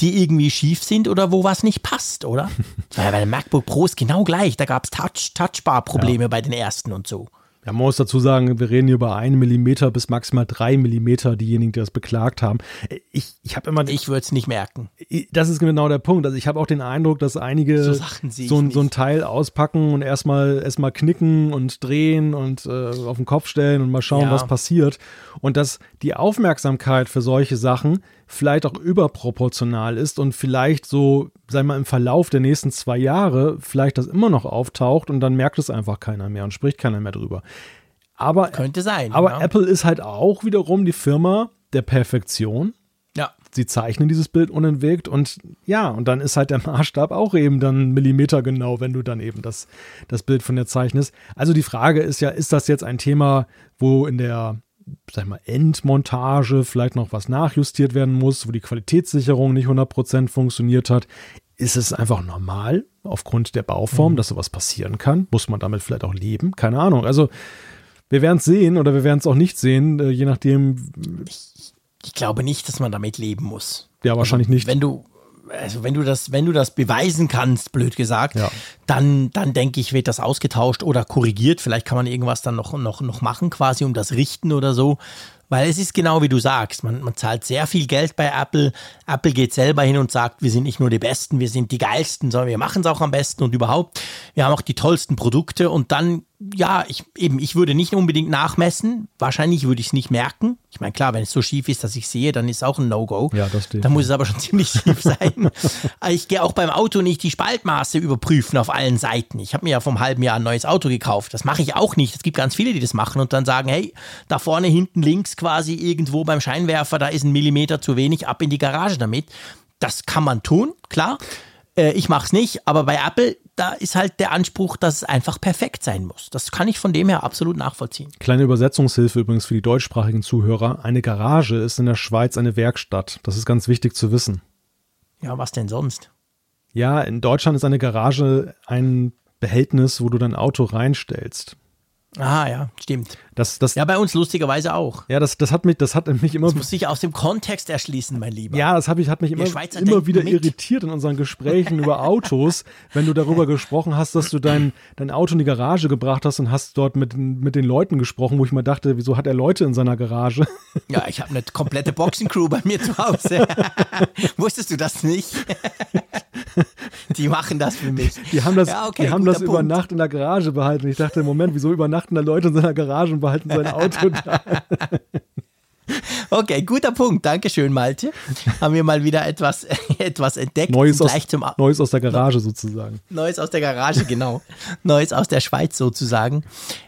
die irgendwie schief sind oder wo was nicht passt, oder? Weil bei dem MacBook Pro ist genau gleich, da gab es Touch, Touchbar-Probleme ja. bei den ersten und so. Ja, man muss dazu sagen, wir reden hier über einen Millimeter bis maximal drei Millimeter, diejenigen, die das beklagt haben. Ich, ich habe immer. Ich würde es nicht merken. Das ist genau der Punkt. Also ich habe auch den Eindruck, dass einige so, so, so, ein Teil auspacken und erstmal erstmal knicken und drehen und äh, auf den Kopf stellen und mal schauen, ja. was passiert. Und dass die Aufmerksamkeit für solche Sachen vielleicht auch überproportional ist und vielleicht so, sei mal, im Verlauf der nächsten zwei Jahre vielleicht das immer noch auftaucht und dann merkt es einfach keiner mehr und spricht keiner mehr drüber. Aber, Könnte sein. Aber ja. Apple ist halt auch wiederum die Firma der Perfektion. Ja. Sie zeichnen dieses Bild unentwegt und ja, und dann ist halt der Maßstab auch eben dann Millimeter genau, wenn du dann eben das, das Bild von dir zeichnest. Also die Frage ist ja, ist das jetzt ein Thema, wo in der sag mal, Endmontage vielleicht noch was nachjustiert werden muss, wo die Qualitätssicherung nicht 100% funktioniert hat. Ist es einfach normal aufgrund der Bauform, mhm. dass sowas passieren kann? Muss man damit vielleicht auch leben? Keine Ahnung. Also, wir werden es sehen oder wir werden es auch nicht sehen, äh, je nachdem. Ich, ich, glaube nicht, dass man damit leben muss. Ja, wahrscheinlich nicht. Wenn du, also wenn du das, wenn du das beweisen kannst, blöd gesagt, ja. dann, dann denke ich, wird das ausgetauscht oder korrigiert. Vielleicht kann man irgendwas dann noch, noch, noch machen, quasi um das richten oder so. Weil es ist genau wie du sagst, man, man zahlt sehr viel Geld bei Apple. Apple geht selber hin und sagt, wir sind nicht nur die Besten, wir sind die geilsten, sondern wir machen es auch am besten und überhaupt. Wir haben auch die tollsten Produkte und dann ja, ich eben, ich würde nicht unbedingt nachmessen. Wahrscheinlich würde ich es nicht merken. Ich meine, klar, wenn es so schief ist, dass ich sehe, dann ist es auch ein No-Go. Ja, das stimmt. Dann muss es aber schon ziemlich schief sein. ich gehe auch beim Auto nicht die Spaltmaße überprüfen auf allen Seiten. Ich habe mir ja vom halben Jahr ein neues Auto gekauft. Das mache ich auch nicht. Es gibt ganz viele, die das machen und dann sagen, hey, da vorne, hinten, links quasi irgendwo beim Scheinwerfer, da ist ein Millimeter zu wenig, ab in die Garage damit. Das kann man tun, klar. Äh, ich mache es nicht, aber bei Apple, da ist halt der Anspruch, dass es einfach perfekt sein muss. Das kann ich von dem her absolut nachvollziehen. Kleine Übersetzungshilfe übrigens für die deutschsprachigen Zuhörer. Eine Garage ist in der Schweiz eine Werkstatt. Das ist ganz wichtig zu wissen. Ja, was denn sonst? Ja, in Deutschland ist eine Garage ein Behältnis, wo du dein Auto reinstellst. Ah ja, stimmt. Das, das, ja, bei uns lustigerweise auch. Ja, das, das hat mich, das hat mich immer. Das muss sich aus dem Kontext erschließen, mein Lieber. Ja, das hab ich, hat mich immer, immer wieder mit. irritiert in unseren Gesprächen über Autos, wenn du darüber gesprochen hast, dass du dein, dein Auto in die Garage gebracht hast und hast dort mit, mit den Leuten gesprochen, wo ich mal dachte, wieso hat er Leute in seiner Garage? Ja, ich habe eine komplette Boxencrew bei mir zu Hause. Wusstest du das nicht? die machen das für mich. Die haben das, ja, okay, die haben das über Nacht in der Garage behalten. Ich dachte, Moment, wieso übernachten da Leute in seiner Garage und behalten sein Auto da? Okay, guter Punkt. Dankeschön, Malte. Haben wir mal wieder etwas, etwas entdeckt. Neues aus, Neues aus der Garage sozusagen. Neues aus der Garage, genau. Neues aus der Schweiz sozusagen.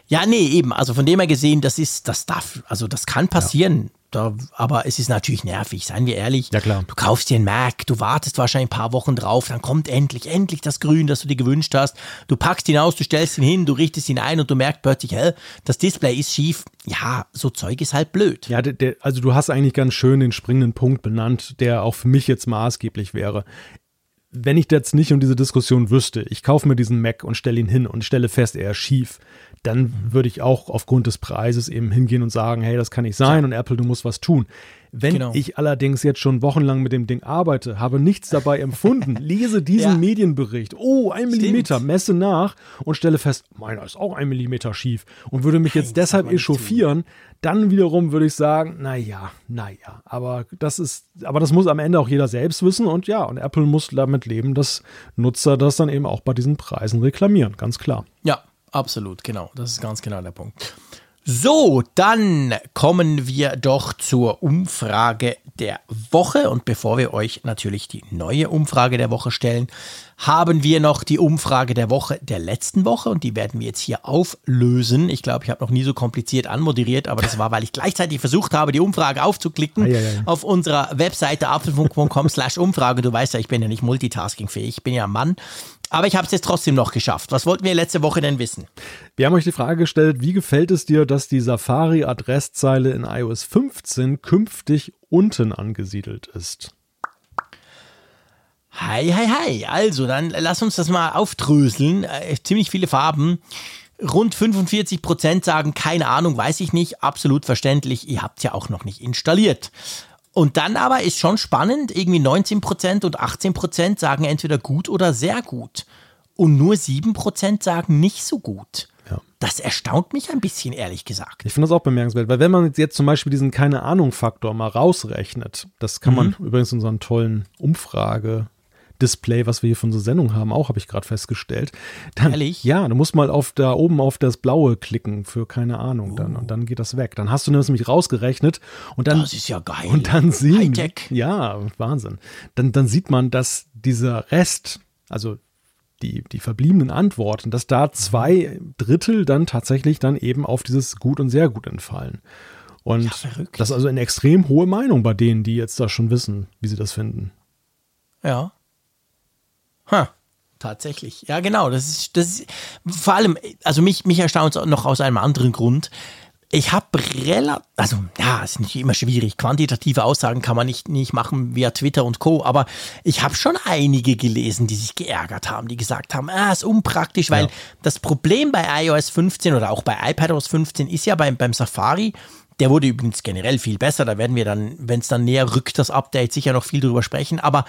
Ja, nee, eben. Also von dem her gesehen, das ist, das darf, also das kann passieren. Da, aber es ist natürlich nervig, seien wir ehrlich. Ja, klar. Du kaufst dir einen Mac, du wartest wahrscheinlich ein paar Wochen drauf, dann kommt endlich, endlich das Grün, das du dir gewünscht hast. Du packst ihn aus, du stellst ihn hin, du richtest ihn ein und du merkst plötzlich, hä, das Display ist schief. Ja, so Zeug ist halt blöd. Ja, der, der, also du hast eigentlich ganz schön den springenden Punkt benannt, der auch für mich jetzt maßgeblich wäre wenn ich jetzt nicht um diese Diskussion wüsste, ich kaufe mir diesen Mac und stelle ihn hin und stelle fest, er ist schief, dann würde ich auch aufgrund des Preises eben hingehen und sagen, hey, das kann nicht sein und Apple, du musst was tun. Wenn genau. ich allerdings jetzt schon wochenlang mit dem Ding arbeite, habe nichts dabei empfunden, lese diesen ja. Medienbericht, oh, ein Millimeter, messe nach und stelle fest, meiner ist auch ein Millimeter schief und würde mich jetzt deshalb echauffieren, dann wiederum würde ich sagen, naja, naja, aber das ist, aber das muss am Ende auch jeder selbst wissen und ja, und Apple muss damit leben, dass Nutzer das dann eben auch bei diesen Preisen reklamieren, ganz klar. Ja, absolut, genau. Das ist ganz genau der Punkt. So, dann kommen wir doch zur Umfrage der Woche. Und bevor wir euch natürlich die neue Umfrage der Woche stellen, haben wir noch die Umfrage der Woche der letzten Woche und die werden wir jetzt hier auflösen. Ich glaube, ich habe noch nie so kompliziert anmoderiert, aber das war, weil ich gleichzeitig versucht habe, die Umfrage aufzuklicken ei, ei, ei. auf unserer Webseite apfelfunk.com slash Umfrage. Du weißt ja, ich bin ja nicht multitaskingfähig, ich bin ja ein Mann. Aber ich habe es jetzt trotzdem noch geschafft. Was wollten wir letzte Woche denn wissen? Wir haben euch die Frage gestellt, wie gefällt es dir, dass die Safari-Adresszeile in iOS 15 künftig unten angesiedelt ist? Hi, hi, hi. Also, dann lass uns das mal aufdröseln. Äh, ziemlich viele Farben. Rund 45 Prozent sagen, keine Ahnung, weiß ich nicht. Absolut verständlich. Ihr habt ja auch noch nicht installiert. Und dann aber ist schon spannend, irgendwie 19 Prozent und 18 Prozent sagen entweder gut oder sehr gut. Und nur 7 Prozent sagen nicht so gut. Ja. Das erstaunt mich ein bisschen, ehrlich gesagt. Ich finde das auch bemerkenswert, weil wenn man jetzt zum Beispiel diesen Keine-Ahnung-Faktor mal rausrechnet, das kann man mhm. übrigens in unseren tollen Umfrage Display, was wir hier von so Sendung haben, auch habe ich gerade festgestellt. Dann, Ehrlich? Ja, du musst mal auf da oben auf das blaue klicken für keine Ahnung dann und dann geht das weg. Dann hast du das nämlich rausgerechnet und dann Das ist ja geil. Und dann sehen Ja, Wahnsinn. Dann dann sieht man, dass dieser Rest, also die, die verbliebenen Antworten, dass da zwei Drittel dann tatsächlich dann eben auf dieses gut und sehr gut entfallen. Und ja, das ist also eine extrem hohe Meinung bei denen, die jetzt da schon wissen, wie sie das finden. Ja. Ha. Tatsächlich. Ja, genau. Das ist, das ist, vor allem, also mich, mich erstaunt es noch aus einem anderen Grund. Ich habe relativ, also ja, es ist nicht immer schwierig. Quantitative Aussagen kann man nicht, nicht machen via Twitter und Co. Aber ich habe schon einige gelesen, die sich geärgert haben, die gesagt haben, ah, ist unpraktisch, weil ja. das Problem bei iOS 15 oder auch bei iPadOS 15 ist ja beim, beim Safari, der wurde übrigens generell viel besser. Da werden wir dann, wenn es dann näher rückt, das Update sicher noch viel drüber sprechen. Aber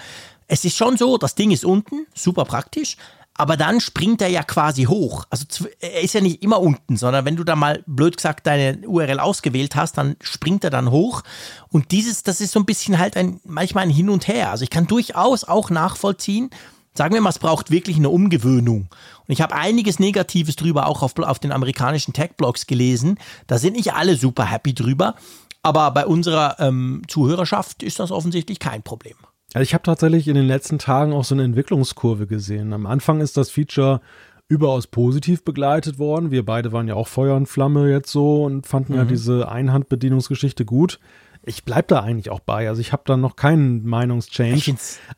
es ist schon so, das Ding ist unten, super praktisch, aber dann springt er ja quasi hoch. Also er ist ja nicht immer unten, sondern wenn du da mal blöd gesagt deine URL ausgewählt hast, dann springt er dann hoch. Und dieses, das ist so ein bisschen halt ein, manchmal ein Hin und Her. Also ich kann durchaus auch nachvollziehen, sagen wir mal, es braucht wirklich eine Umgewöhnung. Und ich habe einiges Negatives drüber auch auf, auf den amerikanischen Tech-Blogs gelesen. Da sind nicht alle super happy drüber. Aber bei unserer ähm, Zuhörerschaft ist das offensichtlich kein Problem. Also ich habe tatsächlich in den letzten Tagen auch so eine Entwicklungskurve gesehen. Am Anfang ist das Feature überaus positiv begleitet worden. Wir beide waren ja auch Feuer und Flamme jetzt so und fanden mhm. ja diese Einhandbedienungsgeschichte gut. Ich bleib da eigentlich auch bei. Also ich habe da noch keinen Meinungschange.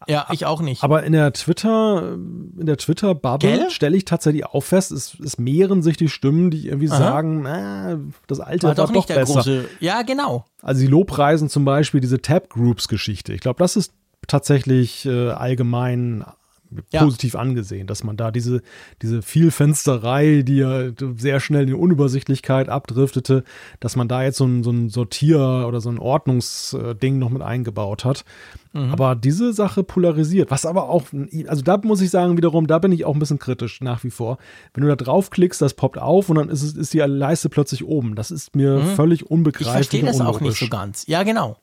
Ja, ich auch nicht. Aber in der Twitter, in der Twitter-Bubble stelle ich tatsächlich auch fest, es, es mehren sich die Stimmen, die irgendwie Aha. sagen, äh, das alte war, war doch, doch besser. Große, ja, genau. Also sie lobpreisen zum Beispiel diese Tab-Groups-Geschichte. Ich glaube, das ist tatsächlich äh, allgemein positiv ja. angesehen, dass man da diese, diese Vielfensterei, die ja sehr schnell in Unübersichtlichkeit abdriftete, dass man da jetzt so ein, so ein Sortier- oder so ein Ordnungsding noch mit eingebaut hat. Mhm. Aber diese Sache polarisiert, was aber auch, also da muss ich sagen, wiederum, da bin ich auch ein bisschen kritisch nach wie vor. Wenn du da draufklickst, das poppt auf und dann ist, es, ist die Leiste plötzlich oben. Das ist mir mhm. völlig unbegreiflich. Ich verstehe das auch nicht so ganz. Ja, genau.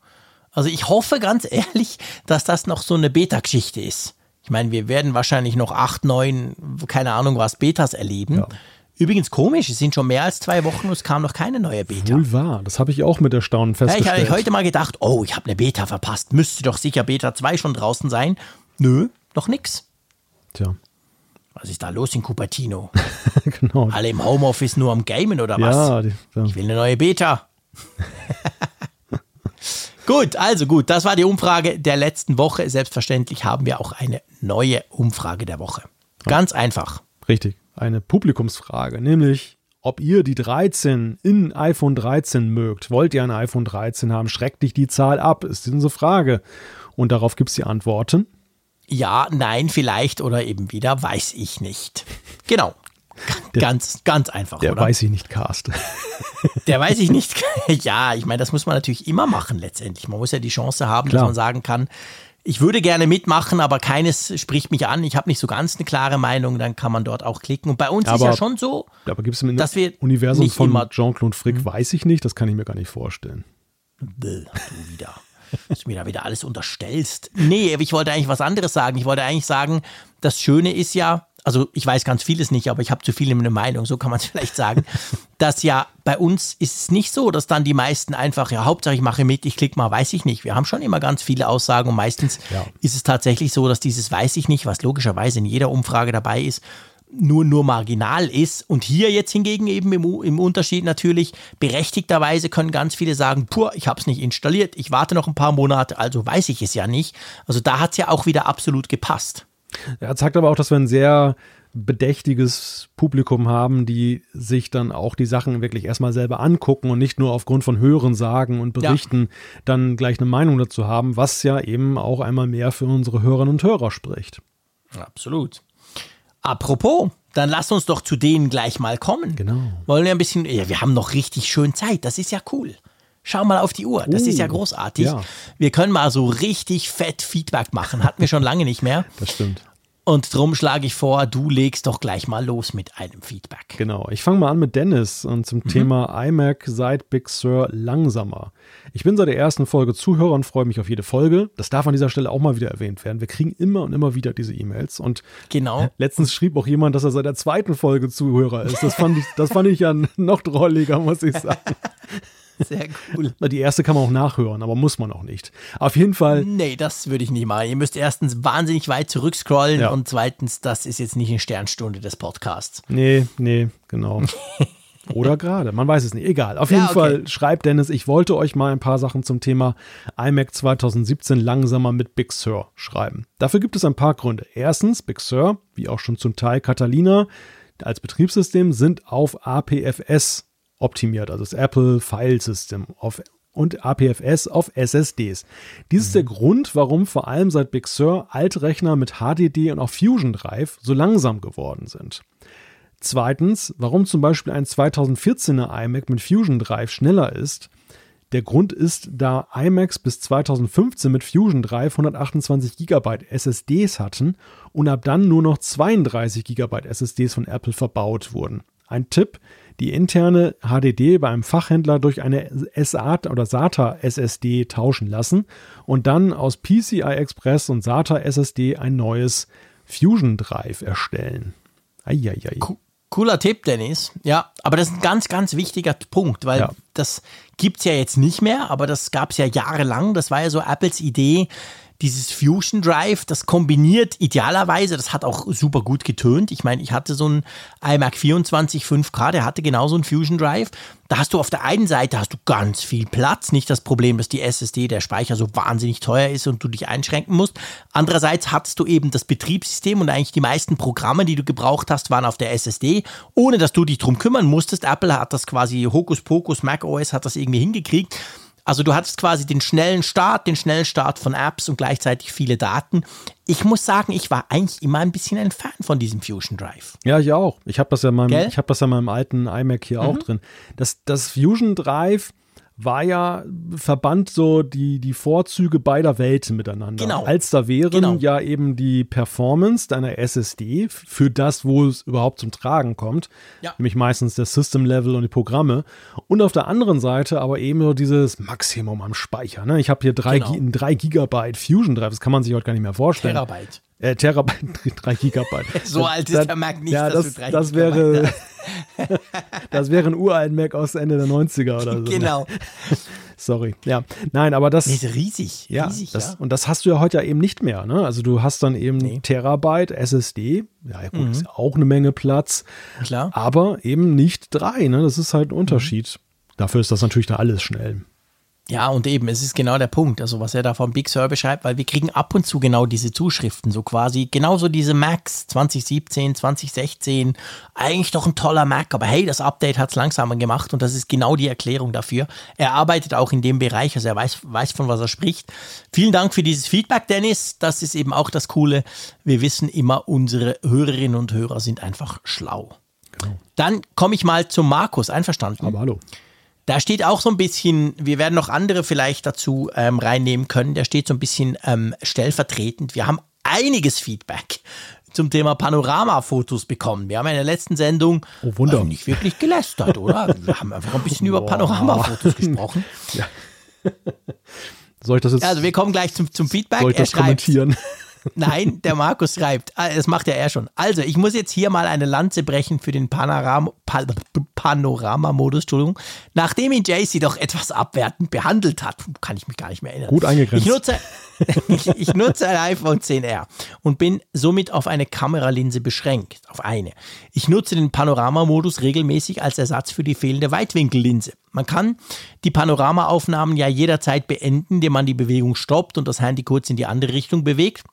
Also ich hoffe ganz ehrlich, dass das noch so eine Beta-Geschichte ist. Ich meine, wir werden wahrscheinlich noch acht, neun, keine Ahnung was, Betas erleben. Ja. Übrigens komisch, es sind schon mehr als zwei Wochen und es kam noch keine neue Beta. Wohl wahr, das habe ich auch mit Erstaunen festgestellt. Ja, ich habe heute mal gedacht, oh, ich habe eine Beta verpasst. Müsste doch sicher Beta 2 schon draußen sein. Nö, noch nix. Tja. Was ist da los in Cupertino? genau. Alle im Homeoffice nur am Gamen oder was? Ja, die, ja. Ich will eine neue Beta. Gut, also gut, das war die Umfrage der letzten Woche. Selbstverständlich haben wir auch eine neue Umfrage der Woche. Ganz einfach. Richtig, eine Publikumsfrage, nämlich ob ihr die 13 in iPhone 13 mögt. Wollt ihr ein iPhone 13 haben? Schreckt dich die Zahl ab? Ist unsere Frage. Und darauf gibt es die Antworten. Ja, nein, vielleicht oder eben wieder, weiß ich nicht. Genau. Ganz, ganz einfach, Der oder? weiß ich nicht, Cast. Der weiß ich nicht. ja, ich meine, das muss man natürlich immer machen letztendlich. Man muss ja die Chance haben, Klar. dass man sagen kann, ich würde gerne mitmachen, aber keines spricht mich an. Ich habe nicht so ganz eine klare Meinung, dann kann man dort auch klicken. Und bei uns ist Aber- ja schon so, Aber gibt es im Dass wir Universum von. Jean-Claude Frick, weiß ich nicht, das kann ich mir gar nicht vorstellen. Bäh, du wieder. Dass du mir da wieder alles unterstellst. Nee, aber ich wollte eigentlich was anderes sagen. Ich wollte eigentlich sagen, das Schöne ist ja, also ich weiß ganz vieles nicht, aber ich habe zu viel eine Meinung, so kann man es vielleicht sagen, dass ja bei uns ist es nicht so, dass dann die meisten einfach, ja, Hauptsache ich mache mit, ich klicke mal, weiß ich nicht. Wir haben schon immer ganz viele Aussagen und meistens Ja. ist es tatsächlich so, dass dieses weiß ich nicht, was logischerweise in jeder Umfrage dabei ist, nur, nur marginal ist. Und hier jetzt hingegen eben im, im Unterschied natürlich, berechtigterweise können ganz viele sagen, pur, ich habe es nicht installiert, ich warte noch ein paar Monate, also weiß ich es ja nicht. Also da hat es ja auch wieder absolut gepasst. Er zeigt aber auch, dass wir ein sehr bedächtiges Publikum haben, die sich dann auch die Sachen wirklich erstmal selber angucken und nicht nur aufgrund von Hören sagen und Ja. Berichten dann gleich eine Meinung dazu haben, was ja eben auch einmal mehr für unsere Hörerinnen und Hörer spricht. Absolut. Apropos, dann lass uns doch zu denen gleich mal kommen. Genau. Wollen wir ein bisschen, ja, wir haben noch richtig schön Zeit, das ist ja cool. Schau mal auf die Uhr, das ist ja Oh, großartig. ja. Wir können mal so richtig fett Feedback machen, hatten wir schon lange nicht mehr. Das stimmt. Und drum schlage ich vor, du legst doch gleich mal los mit einem Feedback. Genau. Ich fange mal an mit Dennis und zum Thema iMac seit Big Sur langsamer. Ich bin seit der ersten Folge Zuhörer und freue mich auf jede Folge. Das darf an dieser Stelle auch mal wieder erwähnt werden. Wir kriegen immer und immer wieder diese E-Mails und Genau. Letztens schrieb auch jemand, dass er seit der zweiten Folge Zuhörer ist. Das fand ich, das fand ich ja noch drolliger, muss ich sagen. Sehr cool. Die erste kann man auch nachhören, aber muss man auch nicht. Auf jeden Fall, Nee, das würde ich nicht machen. Ihr müsst erstens wahnsinnig weit zurückscrollen Ja. und zweitens, das ist jetzt nicht eine Sternstunde des Podcasts. nee, nee, genau. Oder gerade, man weiß es nicht. Egal. Auf Ja, jeden okay. Fall schreibt Dennis, ich wollte euch mal ein paar Sachen zum Thema iMac 2017 langsamer mit Big Sur schreiben. Dafür gibt es ein paar Gründe. Erstens, Big Sur, wie auch schon zum Teil Catalina, als Betriebssystem sind auf APFS optimiert, also das Apple File System auf und APFS auf SSDs. Dies ist der Grund, warum vor allem seit Big Sur Altrechner mit HDD und auch Fusion Drive so langsam geworden sind. Zweitens, warum zum Beispiel ein 2014er iMac mit Fusion Drive schneller ist. Der Grund ist, da iMacs bis 2015 mit Fusion Drive 128 GB SSDs hatten und ab dann nur noch 32 GB SSDs von Apple verbaut wurden. Ein Tipp, die interne HDD bei einem Fachhändler durch eine SATA oder SATA SSD tauschen lassen und dann aus PCI Express und SATA SSD ein neues Fusion Drive erstellen. Eieiei. Co- Cooler Tipp, Dennis. Ja, aber das ist ein ganz, ganz wichtiger Punkt, weil Ja. das gibt's ja jetzt nicht mehr, aber das gab's ja jahrelang. Das war ja so Apples Idee, dieses Fusion Drive, das kombiniert idealerweise, das hat auch super gut getönt. Ich meine, ich hatte so einen iMac 24 5K, der hatte genauso einen Fusion Drive. Da hast du auf der einen Seite hast du ganz viel Platz, nicht das Problem, dass die SSD, der Speicher so wahnsinnig teuer ist und du dich einschränken musst. Andererseits hattest du eben das Betriebssystem und eigentlich die meisten Programme, die du gebraucht hast, waren auf der SSD, ohne dass du dich drum kümmern musstest. Apple hat das quasi Hokuspokus, macOS hat das irgendwie hingekriegt. Also du hattest quasi den schnellen Start, den schnellen Start von Apps und gleichzeitig viele Daten. Ich muss sagen, ich war eigentlich immer ein bisschen ein Fan von diesem Fusion Drive. Ja, ich auch. Ich habe das ja in meinem, Gell? Mhm. ich habe das ja in meinem alten iMac hier auch drin. Das, das Fusion Drive war ja verband so die, die Vorzüge beider Welten miteinander. Genau. Als da wären Genau. ja eben die Performance deiner SSD für das, wo es überhaupt zum Tragen kommt, Ja. nämlich meistens der System Level und die Programme. Und auf der anderen Seite aber eben so dieses Maximum am Speicher. Ne? Ich habe hier drei, Genau. Ein 3 Gigabyte Fusion Drive, das kann man sich heute gar nicht mehr vorstellen. Terabyte. Äh, Terabyte, 3 Gigabyte. So alt ist Das- der Mac nicht, ja, dass das, du drei das Gigabyte wäre, das wäre ein uralt Mac aus Ende der 90er oder so. Genau. Sorry. Ja, nein, aber das, ist riesig. ja, riesig, das, ja. und das hast du ja heute ja eben nicht mehr. Ne? Also du hast dann eben Nee. Mhm. Terabyte SSD. Ja, ja gut, ist ja auch eine Menge Platz. Klar. Aber eben nicht drei. Ne? Das ist halt ein Unterschied. Mhm. Dafür ist das natürlich da alles schnell. Ja, und eben, es ist genau der Punkt, also was er da vom Big Sur beschreibt, weil wir kriegen ab und zu genau diese Zuschriften, so quasi, genauso diese Macs 2017, 2016, eigentlich doch ein toller Mac, aber hey, das Update hat es langsamer gemacht und das ist genau die Erklärung dafür. Er arbeitet auch in dem Bereich, also er weiß, weiß von was er spricht. Vielen Dank für dieses Feedback, Dennis. Das ist eben auch das Coole. Wir wissen immer, unsere Hörerinnen und Hörer sind einfach schlau. Genau. Dann komme ich mal zum Markus, einverstanden? Aber hallo. Da steht auch so ein bisschen, wir werden noch andere vielleicht dazu ähm, reinnehmen können, da steht so ein bisschen ähm, stellvertretend. Wir haben einiges Feedback zum Thema Panoramafotos bekommen. Wir haben in der letzten Sendung oh, äh, nicht wirklich gelästert, oder? Wir haben einfach ein bisschen über Panoramafotos gesprochen. Ja. Soll ich das jetzt? Also wir kommen gleich zum, zum Feedback. Soll ich das kommentieren? Nein, der Markus schreibt, ah, das macht ja er schon. Also, ich muss jetzt hier mal eine Lanze brechen für den Panorama, Panorama-Modus, Entschuldigung. Nachdem ihn JC doch etwas abwertend behandelt hat, kann ich mich gar nicht mehr erinnern. Gut eingegrenzt. Ich nutze, ich, ich nutze ein iPhone 10R und bin somit auf eine Kameralinse beschränkt, auf eine. Ich nutze den Panoramamodus regelmäßig als Ersatz für die fehlende Weitwinkellinse. Man kann die Panoramaaufnahmen ja jederzeit beenden, indem man die Bewegung stoppt und das Handy kurz in die andere Richtung bewegt.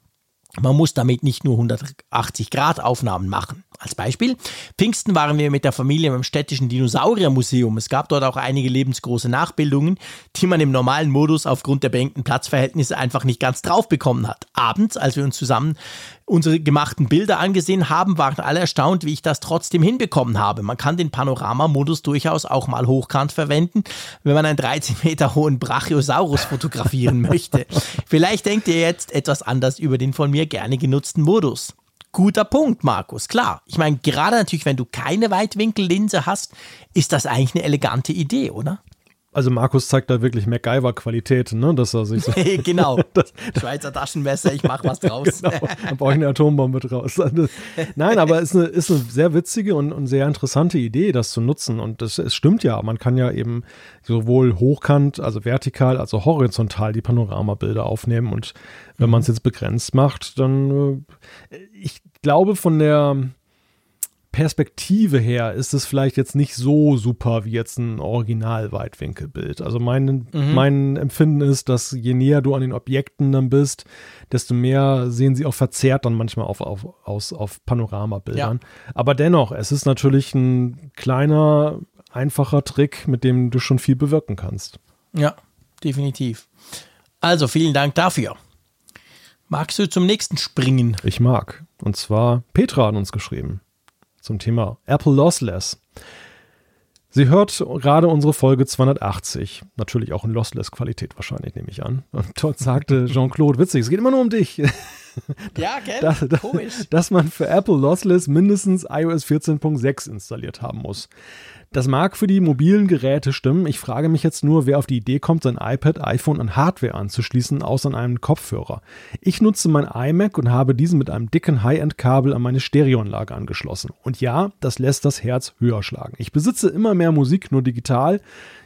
Man muss damit nicht nur 180 Grad Aufnahmen machen. Als Beispiel, Pfingsten waren wir mit der Familie im städtischen Dinosauriermuseum. Es gab dort auch einige lebensgroße Nachbildungen, die man im normalen Modus aufgrund der beengten Platzverhältnisse einfach nicht ganz drauf bekommen hat. Abends, als wir uns zusammen unsere gemachten Bilder angesehen haben, waren alle erstaunt, wie ich das trotzdem hinbekommen habe. Man kann den Panoramamodus durchaus auch mal hochkant verwenden, wenn man einen 13 Meter hohen Brachiosaurus fotografieren möchte. Vielleicht denkt ihr jetzt etwas anders über den von mir gerne genutzten Modus. Guter Punkt, Markus. Klar. Ich meine, gerade natürlich, wenn du keine Weitwinkellinse hast, ist das eigentlich eine elegante Idee, oder? Also Markus zeigt da wirklich MacGyver-Qualität, ne? Dass er sich so genau. das, Schweizer Taschenmesser, ich mach was draus. genau. Dann brauche ich eine Atombombe draus. Nein, aber es ist eine, ist eine sehr witzige und, und, sehr interessante Idee, das zu nutzen. Und das, es stimmt ja, man kann ja eben sowohl hochkant, also vertikal, also horizontal die Panoramabilder aufnehmen. Und wenn mhm. man es jetzt begrenzt macht, dann äh, ich glaube von der Perspektive her ist es vielleicht jetzt nicht so super wie jetzt ein Original-Weitwinkelbild. Also mein, mhm. mein Empfinden ist, dass je näher du an den Objekten dann bist, desto mehr sehen sie auch verzerrt dann manchmal auf, auf, aus, auf Panoramabildern. Ja. Aber dennoch, es ist natürlich ein kleiner, einfacher Trick, mit dem du schon viel bewirken kannst. Ja, definitiv. Also vielen Dank dafür. Magst du zum nächsten springen? Ich mag. Und zwar Petra hat uns geschrieben zum Thema Apple Lossless. Sie hört gerade unsere Folge 280. Natürlich auch in Lossless-Qualität wahrscheinlich, nehme ich an. Und dort sagte Jean-Claude, witzig, es geht immer nur um dich. Ja, gell? Dass, Komisch. Dass man für Apple Lossless mindestens iOS 14.6 installiert haben muss. Das mag für die mobilen Geräte stimmen. Ich frage mich jetzt nur, wer auf die Idee kommt, sein iPad, iPhone an Hardware anzuschließen, außer an einem Kopfhörer. Ich nutze mein iMac und habe diesen mit einem dicken High-End-Kabel an meine Stereoanlage angeschlossen. Und ja, das lässt das Herz höher schlagen. Ich besitze immer mehr Musik nur digital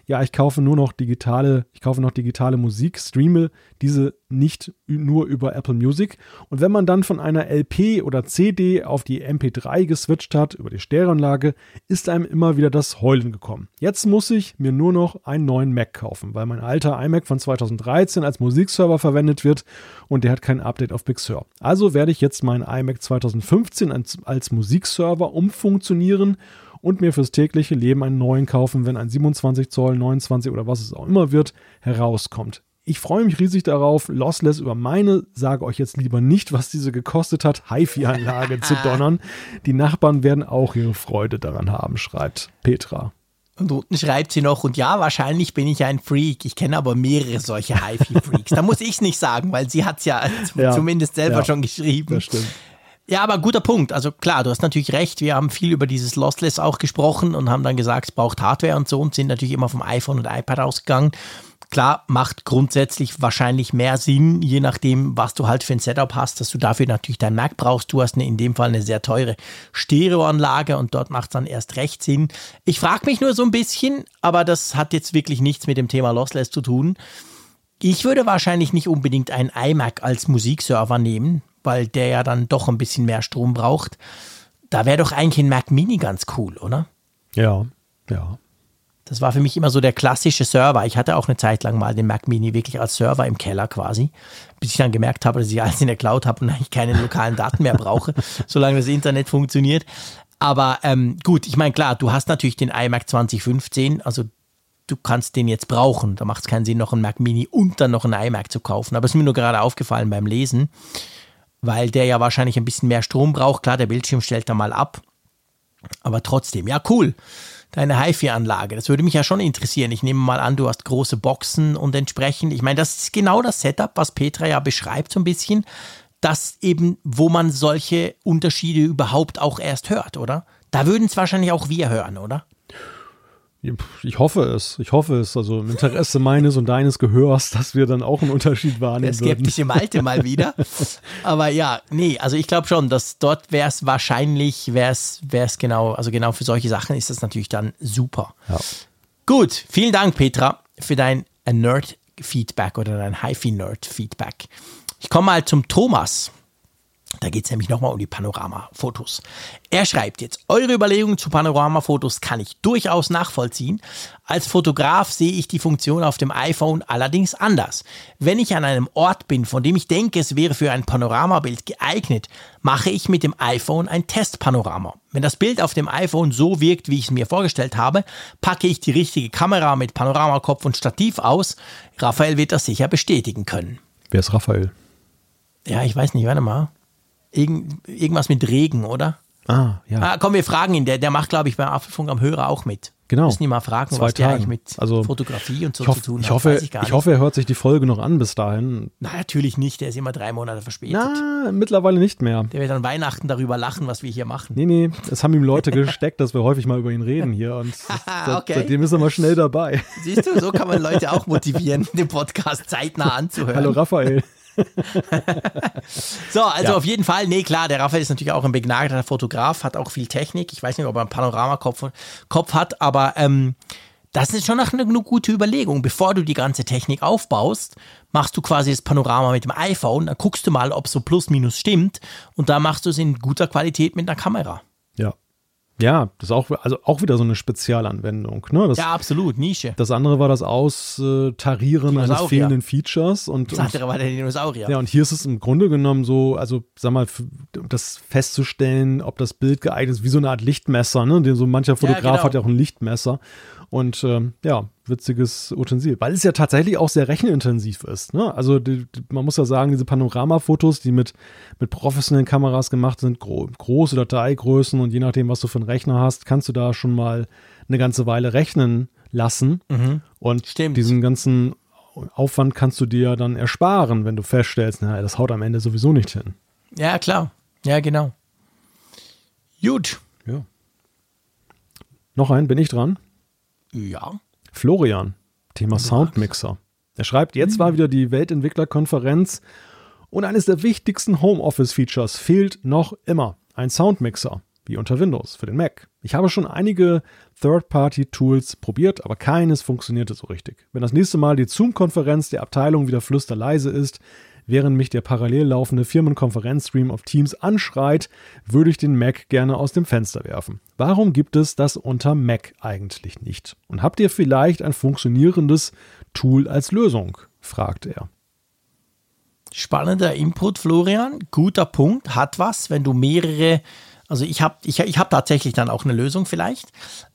ja, ich kaufe nur noch digitale, ich kaufe noch digitale Musik, streame diese nicht nur über Apple Music. Und wenn man dann von einer LP oder CD auf die MP3 geswitcht hat, über die Stereoanlage, ist einem immer wieder das Heulen gekommen. Jetzt muss ich mir nur noch einen neuen Mac kaufen, weil mein alter iMac von 2013 als Musikserver verwendet wird und der hat kein Update auf Big Sur. Also werde ich jetzt meinen iMac 2015 als, als Musikserver umfunktionieren und mir fürs tägliche Leben einen neuen kaufen, wenn ein 27 Zoll, 29 oder was es auch immer wird, herauskommt. Ich freue mich riesig darauf, lossless über meine, sage euch jetzt lieber nicht, was diese gekostet hat, HiFi-Anlage zu donnern. Die Nachbarn werden auch ihre Freude daran haben, schreibt Petra. Und unten schreibt sie noch, und ja, wahrscheinlich bin ich ein Freak. Ich kenne aber mehrere solche HiFi-Freaks. da muss ich es nicht sagen, weil sie hat es ja, ja, zumindest selber ja, schon geschrieben. Das stimmt. Ja, aber guter Punkt. Also klar, du hast natürlich recht. Wir haben viel über dieses Lossless auch gesprochen und haben dann gesagt, es braucht Hardware und so und sind natürlich immer vom iPhone und iPad ausgegangen. Klar, macht grundsätzlich wahrscheinlich mehr Sinn, je nachdem, was du halt für ein Setup hast, dass du dafür natürlich dein Mac brauchst. Du hast eine, in dem Fall eine sehr teure Stereoanlage und dort macht es dann erst recht Sinn. Ich frage mich nur so ein bisschen, aber das hat jetzt wirklich nichts mit dem Thema Lossless zu tun. Ich würde wahrscheinlich nicht unbedingt einen iMac als Musikserver nehmen, weil der ja dann doch ein bisschen mehr Strom braucht. Da wäre doch eigentlich ein Mac Mini ganz cool, oder? Ja, ja. Das war für mich immer so der klassische Server. Ich hatte auch eine Zeit lang mal den Mac Mini wirklich als Server im Keller quasi, bis ich dann gemerkt habe, dass ich alles in der Cloud habe und eigentlich keine lokalen Daten mehr brauche, solange das Internet funktioniert. Aber ähm, gut, ich meine, klar, du hast natürlich den iMac 2015, also du kannst den jetzt brauchen. Da macht es keinen Sinn, noch einen Mac Mini und dann noch einen iMac zu kaufen. Aber es ist mir nur gerade aufgefallen beim Lesen, weil der ja wahrscheinlich ein bisschen mehr Strom braucht. Klar, der Bildschirm stellt da mal ab. Aber trotzdem, ja, cool deine HiFi-Anlage? Das würde mich ja schon interessieren. Ich nehme mal an, du hast große Boxen und entsprechend, ich meine, das ist genau das Setup, was Petra ja beschreibt so ein bisschen, das eben, wo man solche Unterschiede überhaupt auch erst hört, oder? Da würden es wahrscheinlich auch wir hören, oder? Ich hoffe es. Ich hoffe es. Also im Interesse meines und deines Gehörs, dass wir dann auch einen Unterschied wahrnehmen. Der skeptische Malte mal wieder. Aber ja, nee, also ich glaube schon, dass dort wäre es wahrscheinlich, wäre es genau, also genau für solche Sachen ist das natürlich dann super. Ja. Gut, vielen Dank, Petra, für dein Nerd-Feedback oder dein HiFi-Nerd-Feedback. Ich komme mal zum Thomas. Da geht es nämlich nochmal um die Panoramafotos. Er schreibt jetzt, eure Überlegungen zu Panoramafotos kann ich durchaus nachvollziehen. Als Fotograf sehe ich die Funktion auf dem iPhone allerdings anders. Wenn ich an einem Ort bin, von dem ich denke, es wäre für ein Panoramabild geeignet, mache ich mit dem iPhone ein Testpanorama. Wenn das Bild auf dem iPhone so wirkt, wie ich es mir vorgestellt habe, packe ich die richtige Kamera mit Panoramakopf und Stativ aus. Raphael wird das sicher bestätigen können. Wer ist Raphael? Ja, ich weiß nicht, warte mal. Irgend, irgendwas mit Regen, oder? Ah, ja. Ah, komm, wir fragen ihn. Der, der macht, glaube ich, bei Apfelfunk am Hörer auch mit. Genau. Müssen ihn mal fragen, Zwei was der Tagen. eigentlich mit also, Fotografie und so ich hoff, zu tun ich hat. Hoffe, ich, gar ich nicht. hoffe, er hört sich die Folge noch an bis dahin. Na, natürlich nicht. Der ist immer drei Monate verspätet. Na, mittlerweile nicht mehr. Der wird an Weihnachten darüber lachen, was wir hier machen. Nee, nee, es haben ihm Leute gesteckt, dass wir häufig mal über ihn reden hier und seit, Okay. seitdem ist er mal schnell dabei. Siehst du, so kann man Leute auch motivieren, den Podcast zeitnah anzuhören. Hallo Raphael. So, also Ja. auf jeden Fall, nee, klar, der Raphael ist natürlich auch ein begnadeter Fotograf, hat auch viel Technik. Ich weiß nicht, ob er einen Panoramakopf Kopf hat, aber ähm, das ist schon noch eine, eine gute Überlegung. Bevor du die ganze Technik aufbaust, machst du quasi das Panorama mit dem iPhone, dann guckst du mal, ob so plus minus stimmt und dann machst du es in guter Qualität mit einer Kamera. Ja. Ja, das ist auch, also auch wieder so eine Spezialanwendung. Ne? Das, Ja, absolut, Nische. das andere war das Austarieren eines Dinosaurier. fehlenden Features und, Das und andere war der Dinosaurier. Ja, und hier ist es im Grunde genommen so, also sag mal, das festzustellen, ob das Bild geeignet ist, wie so eine Art Lichtmesser, ne? So mancher Fotograf genau. hat ja auch ein Lichtmesser. Und ähm, ja, witziges Utensil, weil es ja tatsächlich auch sehr rechenintensiv ist. Ne? Also die, die, man muss ja sagen, diese Panoramafotos, die mit, mit professionellen Kameras gemacht sind, gro große Dateigrößen und je nachdem, was du für einen Rechner hast, kannst du da schon mal eine ganze Weile rechnen lassen. Und Stimmt. diesen ganzen Aufwand kannst du dir dann ersparen, wenn du feststellst, na, das haut am Ende sowieso nicht hin. Ja, klar. Ja, genau. Gut. Ja. Noch ein, bin ich dran? Ja. Florian, Thema Soundmixer. Er schreibt, jetzt war wieder die Weltentwicklerkonferenz und eines der wichtigsten Homeoffice-Features fehlt noch immer. Ein Soundmixer, wie unter Windows, für den Mac. Ich habe schon einige Third-Party-Tools probiert, aber keines funktionierte so richtig. Wenn das nächste Mal die Zoom-Konferenz der Abteilung wieder flüsterleise ist, während mich der parallel laufende Firmenkonferenzstream auf Teams anschreit, würde ich den Mac gerne aus dem Fenster werfen. Warum gibt es das unter Mac eigentlich nicht? Und habt ihr vielleicht ein funktionierendes Tool als Lösung? fragt er. Spannender Input, Florian. Guter Punkt. Hat was, wenn du mehrere. Also ich habe ich, ich hab tatsächlich dann auch eine Lösung vielleicht.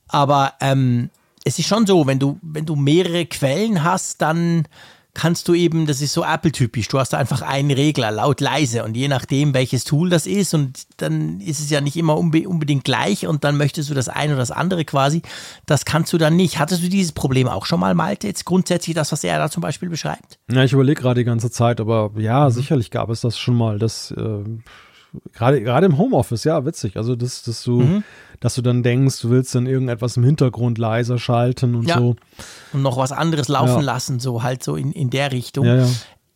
Aber ähm, es ist schon so, wenn du, wenn du mehrere Quellen hast, dann kannst du eben, das ist so Apple-typisch, du hast da einfach einen Regler, laut, leise und je nachdem, welches Tool das ist und dann ist es ja nicht immer unbe unbedingt gleich und dann möchtest du das eine oder das andere quasi, das kannst du dann nicht. Hattest du dieses Problem auch schon mal, Malte, jetzt grundsätzlich das, was er da zum Beispiel beschreibt? Ja, ich überlege gerade die ganze Zeit, aber ja, sicherlich gab es das schon mal. Das äh, gerade gerade im Homeoffice, ja, witzig. Also dass, dass du, dass du dann denkst, du willst dann irgendetwas im Hintergrund leiser schalten und Ja. so. und noch was anderes laufen Ja. lassen, so halt so in, in der Richtung. Ja.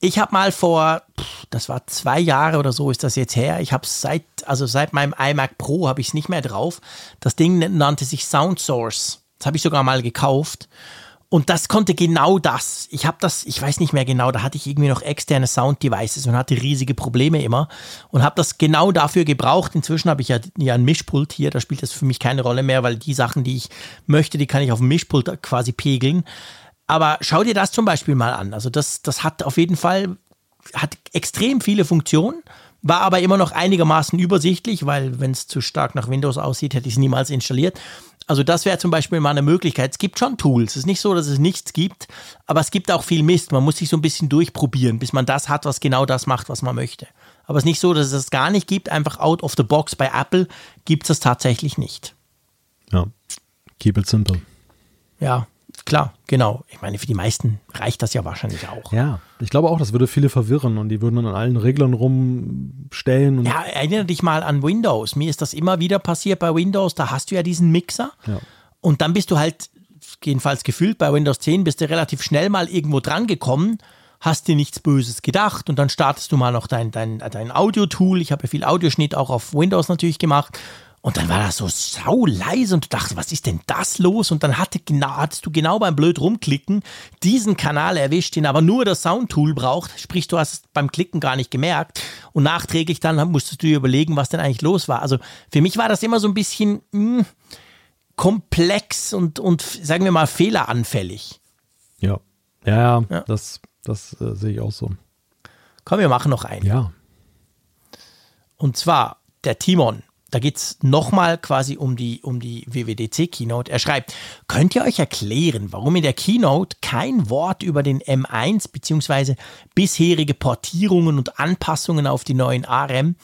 Ich habe mal vor, pff, das war zwei Jahre oder so ist das jetzt her. Ich habe seit, also seit meinem iMac Pro habe ich es nicht mehr drauf. Das Ding nannte sich Sound Source. Das habe ich sogar mal gekauft. Und das konnte genau das. Ich habe das, ich weiß nicht mehr genau, da hatte ich irgendwie noch externe Sound-Devices und hatte riesige Probleme immer und habe das genau dafür gebraucht. Inzwischen habe ich ja, ja ein Mischpult hier, da spielt das für mich keine Rolle mehr, weil die Sachen, die ich möchte, die kann ich auf dem Mischpult quasi pegeln. Aber schau dir das zum Beispiel mal an. Also das, das hat auf jeden Fall, hat extrem viele Funktionen war aber immer noch einigermaßen übersichtlich, weil wenn es zu stark nach Windows aussieht, hätte ich es niemals installiert. Also das wäre zum Beispiel mal eine Möglichkeit. Es gibt schon Tools. Es ist nicht so, dass es nichts gibt, aber es gibt auch viel Mist. Man muss sich so ein bisschen durchprobieren, bis man das hat, was genau das macht, was man möchte. Aber es ist nicht so, dass es das gar nicht gibt. Einfach out of the box bei Apple gibt es das tatsächlich nicht. Ja, keep it simple. Ja, klar, genau. Ich meine, für die meisten reicht das ja wahrscheinlich auch. Ja, ich glaube auch, das würde viele verwirren und die würden dann an allen Reglern rumstellen. ja, erinnere dich mal an Windows. Mir ist das immer wieder passiert bei Windows. Da hast du ja diesen Mixer ja. und dann bist du halt, jedenfalls gefühlt bei Windows 10, bist du relativ schnell mal irgendwo dran gekommen hast dir nichts Böses gedacht und dann startest du mal noch dein, dein, dein Audio-Tool. Ich habe ja viel Audioschnitt auch auf Windows natürlich gemacht und dann war das so sau leise und du dachtest, was ist denn das los? Und dann hatte, genau, hattest du genau beim blöd rumklicken diesen Kanal erwischt, den aber nur das Soundtool braucht. Sprich, du hast es beim Klicken gar nicht gemerkt. Und nachträglich dann musstest du dir überlegen, was denn eigentlich los war. Also für mich war das immer so ein bisschen mh, hm, komplex und, und sagen wir mal fehleranfällig. Ja, ja, ja. das, das äh, sehe ich auch so. Komm, wir machen noch einen. Ja. Und zwar der Timon da geht es nochmal quasi um die, um die WWDC-Keynote. Er schreibt, könnt ihr euch erklären, warum in der Keynote kein Wort über den M1 bzw. bisherige Portierungen und Anpassungen auf die neuen ARM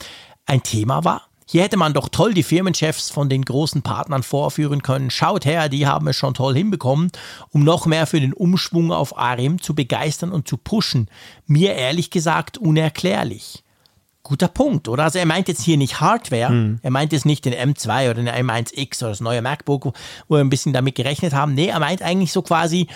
ein Thema war? Hier hätte man doch toll die Firmenchefs von den großen Partnern vorführen können. Schaut her, die haben es schon toll hinbekommen, um noch mehr für den Umschwung auf ARM zu begeistern und zu pushen. Mir ehrlich gesagt unerklärlich. Guter Punkt, oder? Also er meint jetzt hier nicht Hardware, mhm. er meint jetzt nicht den M2 oder den M1X oder das neue MacBook, wo wir ein bisschen damit gerechnet haben. Nee, er meint eigentlich so quasi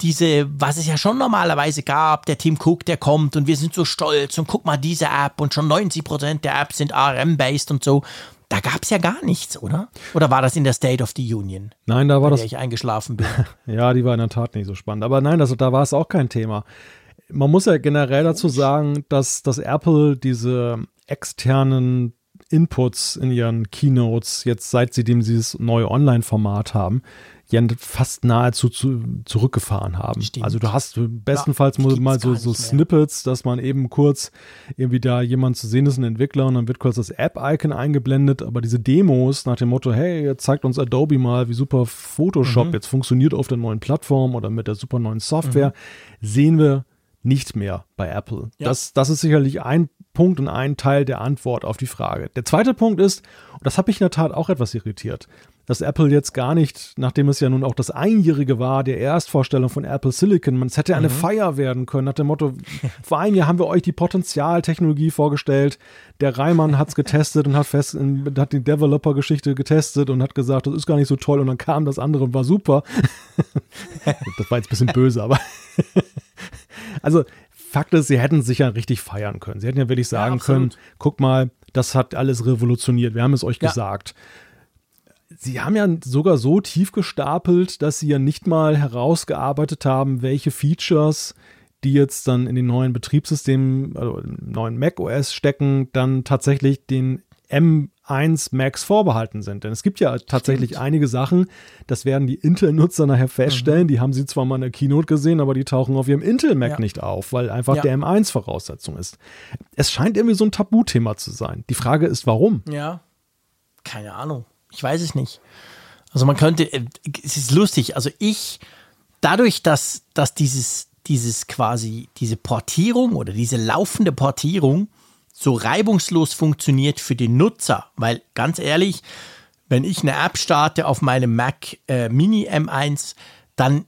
diese, was es ja schon normalerweise gab, der Tim Cook, der kommt und wir sind so stolz und guck mal diese App und schon 90% der Apps sind ARM-based und so. Da gab es ja gar nichts, oder? Oder war das in der State of the Union? Nein, da war das. ich eingeschlafen bin. ja, die war in der Tat nicht so spannend. Aber nein, also da war es auch kein Thema man muss ja generell dazu sagen, dass, dass Apple diese externen Inputs in ihren Keynotes, jetzt seit sie dem dieses neue Online-Format haben, ja fast nahezu zu, zurückgefahren haben. Stimmt. Also du hast bestenfalls ja, mal so, so Snippets, dass man eben kurz irgendwie da jemand zu sehen ist, ein Entwickler, und dann wird kurz das App-Icon eingeblendet, aber diese Demos nach dem Motto, hey, jetzt zeigt uns Adobe mal, wie super Photoshop mhm. jetzt funktioniert auf der neuen Plattform oder mit der super neuen Software, mhm. sehen wir nicht mehr bei Apple. Ja. Das, das ist sicherlich ein Punkt und ein Teil der Antwort auf die Frage. Der zweite Punkt ist, und das hat mich in der Tat auch etwas irritiert, dass Apple jetzt gar nicht, nachdem es ja nun auch das Einjährige war, der Erstvorstellung von Apple Silicon, man, es hätte eine mhm. Feier werden können, nach dem Motto, vor einem Jahr haben wir euch die Potenzialtechnologie vorgestellt, der Reimann hat es getestet und hat fest, hat die Developer-Geschichte getestet und hat gesagt, das ist gar nicht so toll und dann kam das andere und war super. das war jetzt ein bisschen böse, aber also Fakt ist, sie hätten sich ja richtig feiern können. Sie hätten ja wirklich sagen ja, können, guck mal, das hat alles revolutioniert. Wir haben es euch ja. gesagt. Sie haben ja sogar so tief gestapelt, dass sie ja nicht mal herausgearbeitet haben, welche Features, die jetzt dann in den neuen Betriebssystemen, also im neuen Mac OS stecken, dann tatsächlich den M1 Max vorbehalten sind. Denn es gibt ja tatsächlich Stimmt. einige Sachen, das werden die Intel-Nutzer nachher feststellen, mhm. die haben sie zwar mal in der Keynote gesehen, aber die tauchen auf ihrem Intel-Mac ja. nicht auf, weil einfach ja. der M1 Voraussetzung ist. Es scheint irgendwie so ein Tabuthema zu sein. Die Frage ist, warum? Ja, keine Ahnung. Ich weiß es nicht. Also man könnte, äh, es ist lustig, also ich, dadurch, dass, dass dieses, dieses quasi, diese Portierung oder diese laufende Portierung so reibungslos funktioniert für den Nutzer. Weil ganz ehrlich, wenn ich eine App starte auf meinem Mac äh, Mini M1, dann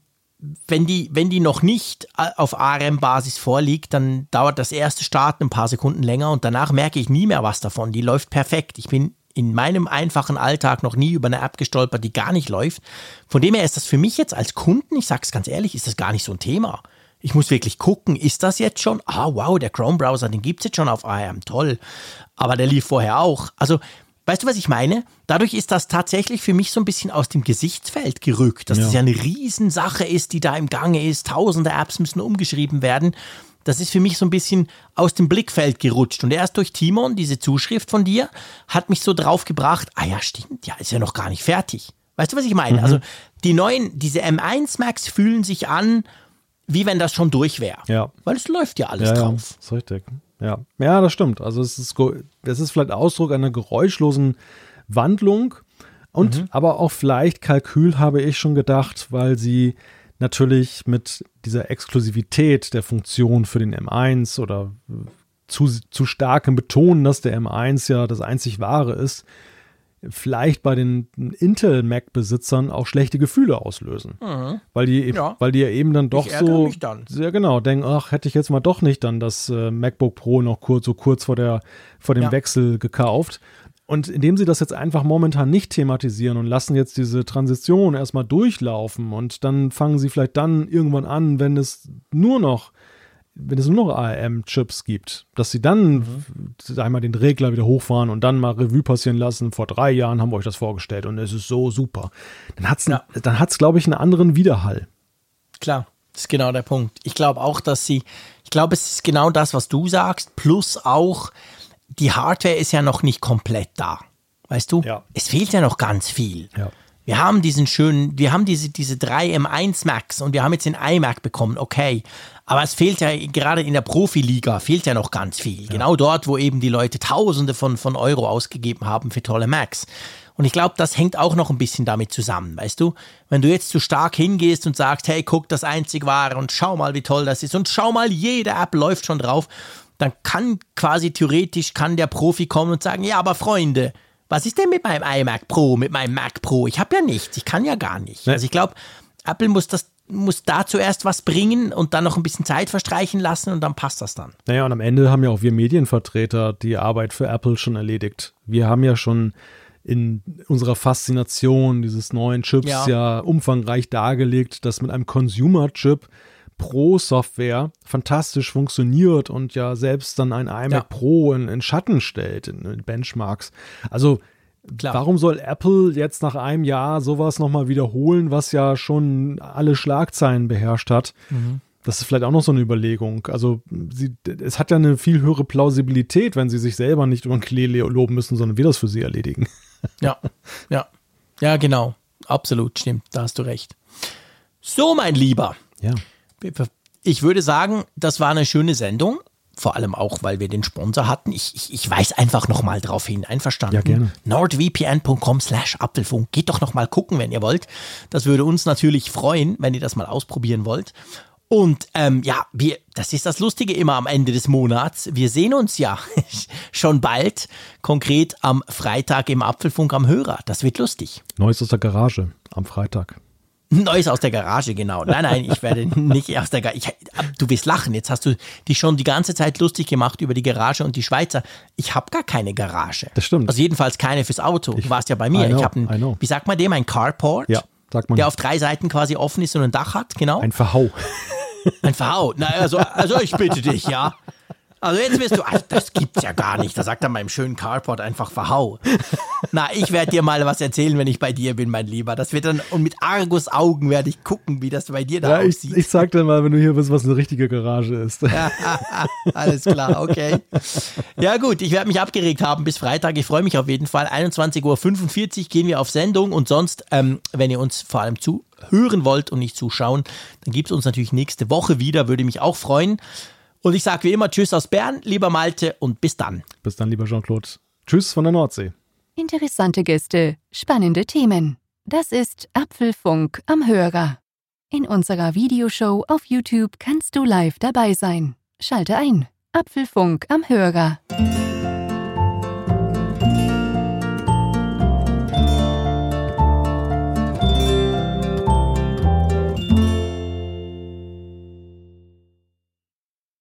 wenn die, wenn die noch nicht äh, auf ARM-Basis vorliegt, dann dauert das erste Starten ein paar Sekunden länger und danach merke ich nie mehr was davon. Die läuft perfekt. Ich bin in meinem einfachen Alltag noch nie über eine App gestolpert, die gar nicht läuft. Von dem her ist das für mich jetzt als Kunden, ich sage es ganz ehrlich, ist das gar nicht so ein Thema. Ich muss wirklich gucken, ist das jetzt schon? Ah, wow, der Chrome-Browser, den gibt es jetzt schon auf IAM, toll. Aber der lief vorher auch. Also Weißt du, was ich meine? Dadurch ist das tatsächlich für mich so ein bisschen aus dem Gesichtsfeld gerückt, dass Ja. das ja eine Riesensache ist, die da im Gange ist. Tausende Apps müssen umgeschrieben werden. Das ist für mich so ein bisschen aus dem Blickfeld gerutscht. Und erst durch Timon, diese Zuschrift von dir, hat mich so drauf gebracht, ah ja, stimmt, ja, ist ja noch gar nicht fertig. Weißt du, was ich meine? Mhm. Also die neuen, diese M1 Max fühlen sich an, wie wenn das schon durch wäre. Ja. Weil es läuft ja alles Ja, ja, drauf. ist richtig. Ja. ja, das stimmt. Also es ist, es ist vielleicht Ausdruck einer geräuschlosen Wandlung und Mhm. aber auch vielleicht Kalkül, habe ich schon gedacht, weil sie natürlich mit dieser Exklusivität der Funktion für den M1 oder zu, zu starkem Betonen, dass der M1 ja das einzig wahre ist, vielleicht bei den Intel-Mac-Besitzern auch schlechte Gefühle auslösen. Weil, die, Mhm. Ja. weil die ja eben dann doch so dann. sehr genau denken, ach, hätte ich jetzt mal doch nicht dann das äh, MacBook Pro noch kurz, so kurz vor, der, vor dem Ja. Wechsel gekauft. Und indem sie das jetzt einfach momentan nicht thematisieren und lassen jetzt diese Transition erstmal durchlaufen und dann fangen sie vielleicht dann irgendwann an, wenn es nur noch wenn es nur noch ARM-Chips gibt, dass sie dann Mhm. einmal den Regler wieder hochfahren und dann mal Revue passieren lassen. Vor drei Jahren haben wir euch das vorgestellt und es ist so super. Dann hat es, Ja. dann hat's, glaube ich, einen anderen Widerhall. Klar, das ist genau der Punkt. Ich glaube auch, dass sie, ich glaube, es ist genau das, was du sagst, plus auch, die Hardware ist ja noch nicht komplett da. Weißt du? Ja. Es fehlt ja noch ganz viel. Ja. Wir haben diesen schönen, wir haben diese, diese drei M1 Max und wir haben jetzt den iMac bekommen, okay. Aber es fehlt ja gerade in der Profiliga, fehlt ja noch ganz viel. Genau dort, wo eben die Leute Tausende von, von Euro ausgegeben haben für tolle Macs. Und ich glaube, das hängt auch noch ein bisschen damit zusammen, weißt du? Wenn du jetzt zu stark hingehst und sagst, hey, guck, das einzig wahre und schau mal, wie toll das ist und schau mal, jede App läuft schon drauf, dann kann quasi theoretisch, kann der Profi kommen und sagen, ja, aber Freunde, was ist denn mit meinem iMac Pro, mit meinem Mac Pro? Ich habe ja nichts, ich kann ja gar nicht. Ne. Also ich glaube, Apple muss das muss da zuerst was bringen und dann noch ein bisschen Zeit verstreichen lassen und dann passt das dann. Naja, und am Ende haben ja auch wir Medienvertreter die Arbeit für Apple schon erledigt. Wir haben ja schon in unserer Faszination dieses neuen Chips Ja. ja, umfangreich dargelegt, dass mit einem Consumer-Chip pro Software fantastisch funktioniert und ja selbst dann ein iMac Ja. Pro in, in Schatten stellt, in, in Benchmarks. Also Klar. Warum soll Apple jetzt nach einem Jahr sowas nochmal wiederholen, was ja schon alle Schlagzeilen beherrscht hat? Das ist vielleicht auch noch so eine Überlegung. Also sie, es hat ja eine viel höhere Plausibilität, wenn sie sich selber nicht über den Klee loben müssen, sondern wir das für sie erledigen. Ja, ja, ja, genau. Absolut, stimmt. Da hast du recht. So, mein Lieber. Ja. Ich würde sagen, das war eine schöne Sendung. Vor allem auch, weil wir den Sponsor hatten. Ich, ich, ich weise einfach nochmal drauf hin. Einverstanden? Ja, gerne. nordvpn.com slash Apfelfunk. Geht doch nochmal gucken, wenn ihr wollt. Das würde uns natürlich freuen, wenn ihr das mal ausprobieren wollt. Und ähm, ja, wir, das ist das Lustige immer am Ende des Monats. Wir sehen uns ja schon bald, konkret am Freitag im Apfelfunk am Hörer. Das wird lustig. Neues aus der Garage am Freitag. Neues aus der Garage, genau. Nein, nein, ich werde nicht aus der Garage. Du wirst lachen. Jetzt hast du dich schon die ganze Zeit lustig gemacht über die Garage und die Schweizer. Ich habe gar keine Garage. Das stimmt. Also jedenfalls keine fürs Auto. Du warst ja bei mir. Know, ich habe ein, wie sagt man dem, ein Carport? Ja, sagt man. Der auf drei Seiten quasi offen ist und ein Dach hat, genau. Ein Verhau. Ein VV. Na, also, also ich bitte dich, ja. Also jetzt wirst du, ach, das gibt's ja gar nicht. Da sagt er meinem schönen Carport einfach verhau. Na, ich werde dir mal was erzählen, wenn ich bei dir bin, mein Lieber. Das wird dann, und mit Argus Augen werde ich gucken, wie das bei dir da Ja, ich, aussieht. ich sag dir mal, wenn du hier bist, was eine richtige Garage ist. Alles klar, okay. Ja gut, ich werde mich abgeregt haben bis Freitag. Ich freue mich auf jeden Fall. 21.45 Uhr gehen wir auf Sendung und sonst, ähm, wenn ihr uns vor allem zuhören wollt und nicht zuschauen, dann gibt es uns natürlich nächste Woche wieder, würde mich auch freuen. Und ich sage wie immer Tschüss aus Bern, lieber Malte und bis dann. Bis dann, lieber Jean-Claude. Tschüss von der Nordsee. Interessante Gäste, spannende Themen. Das ist Apfelfunk am Hörer. In unserer Videoshow auf YouTube kannst du live dabei sein. Schalte ein. Apfelfunk am Hörer.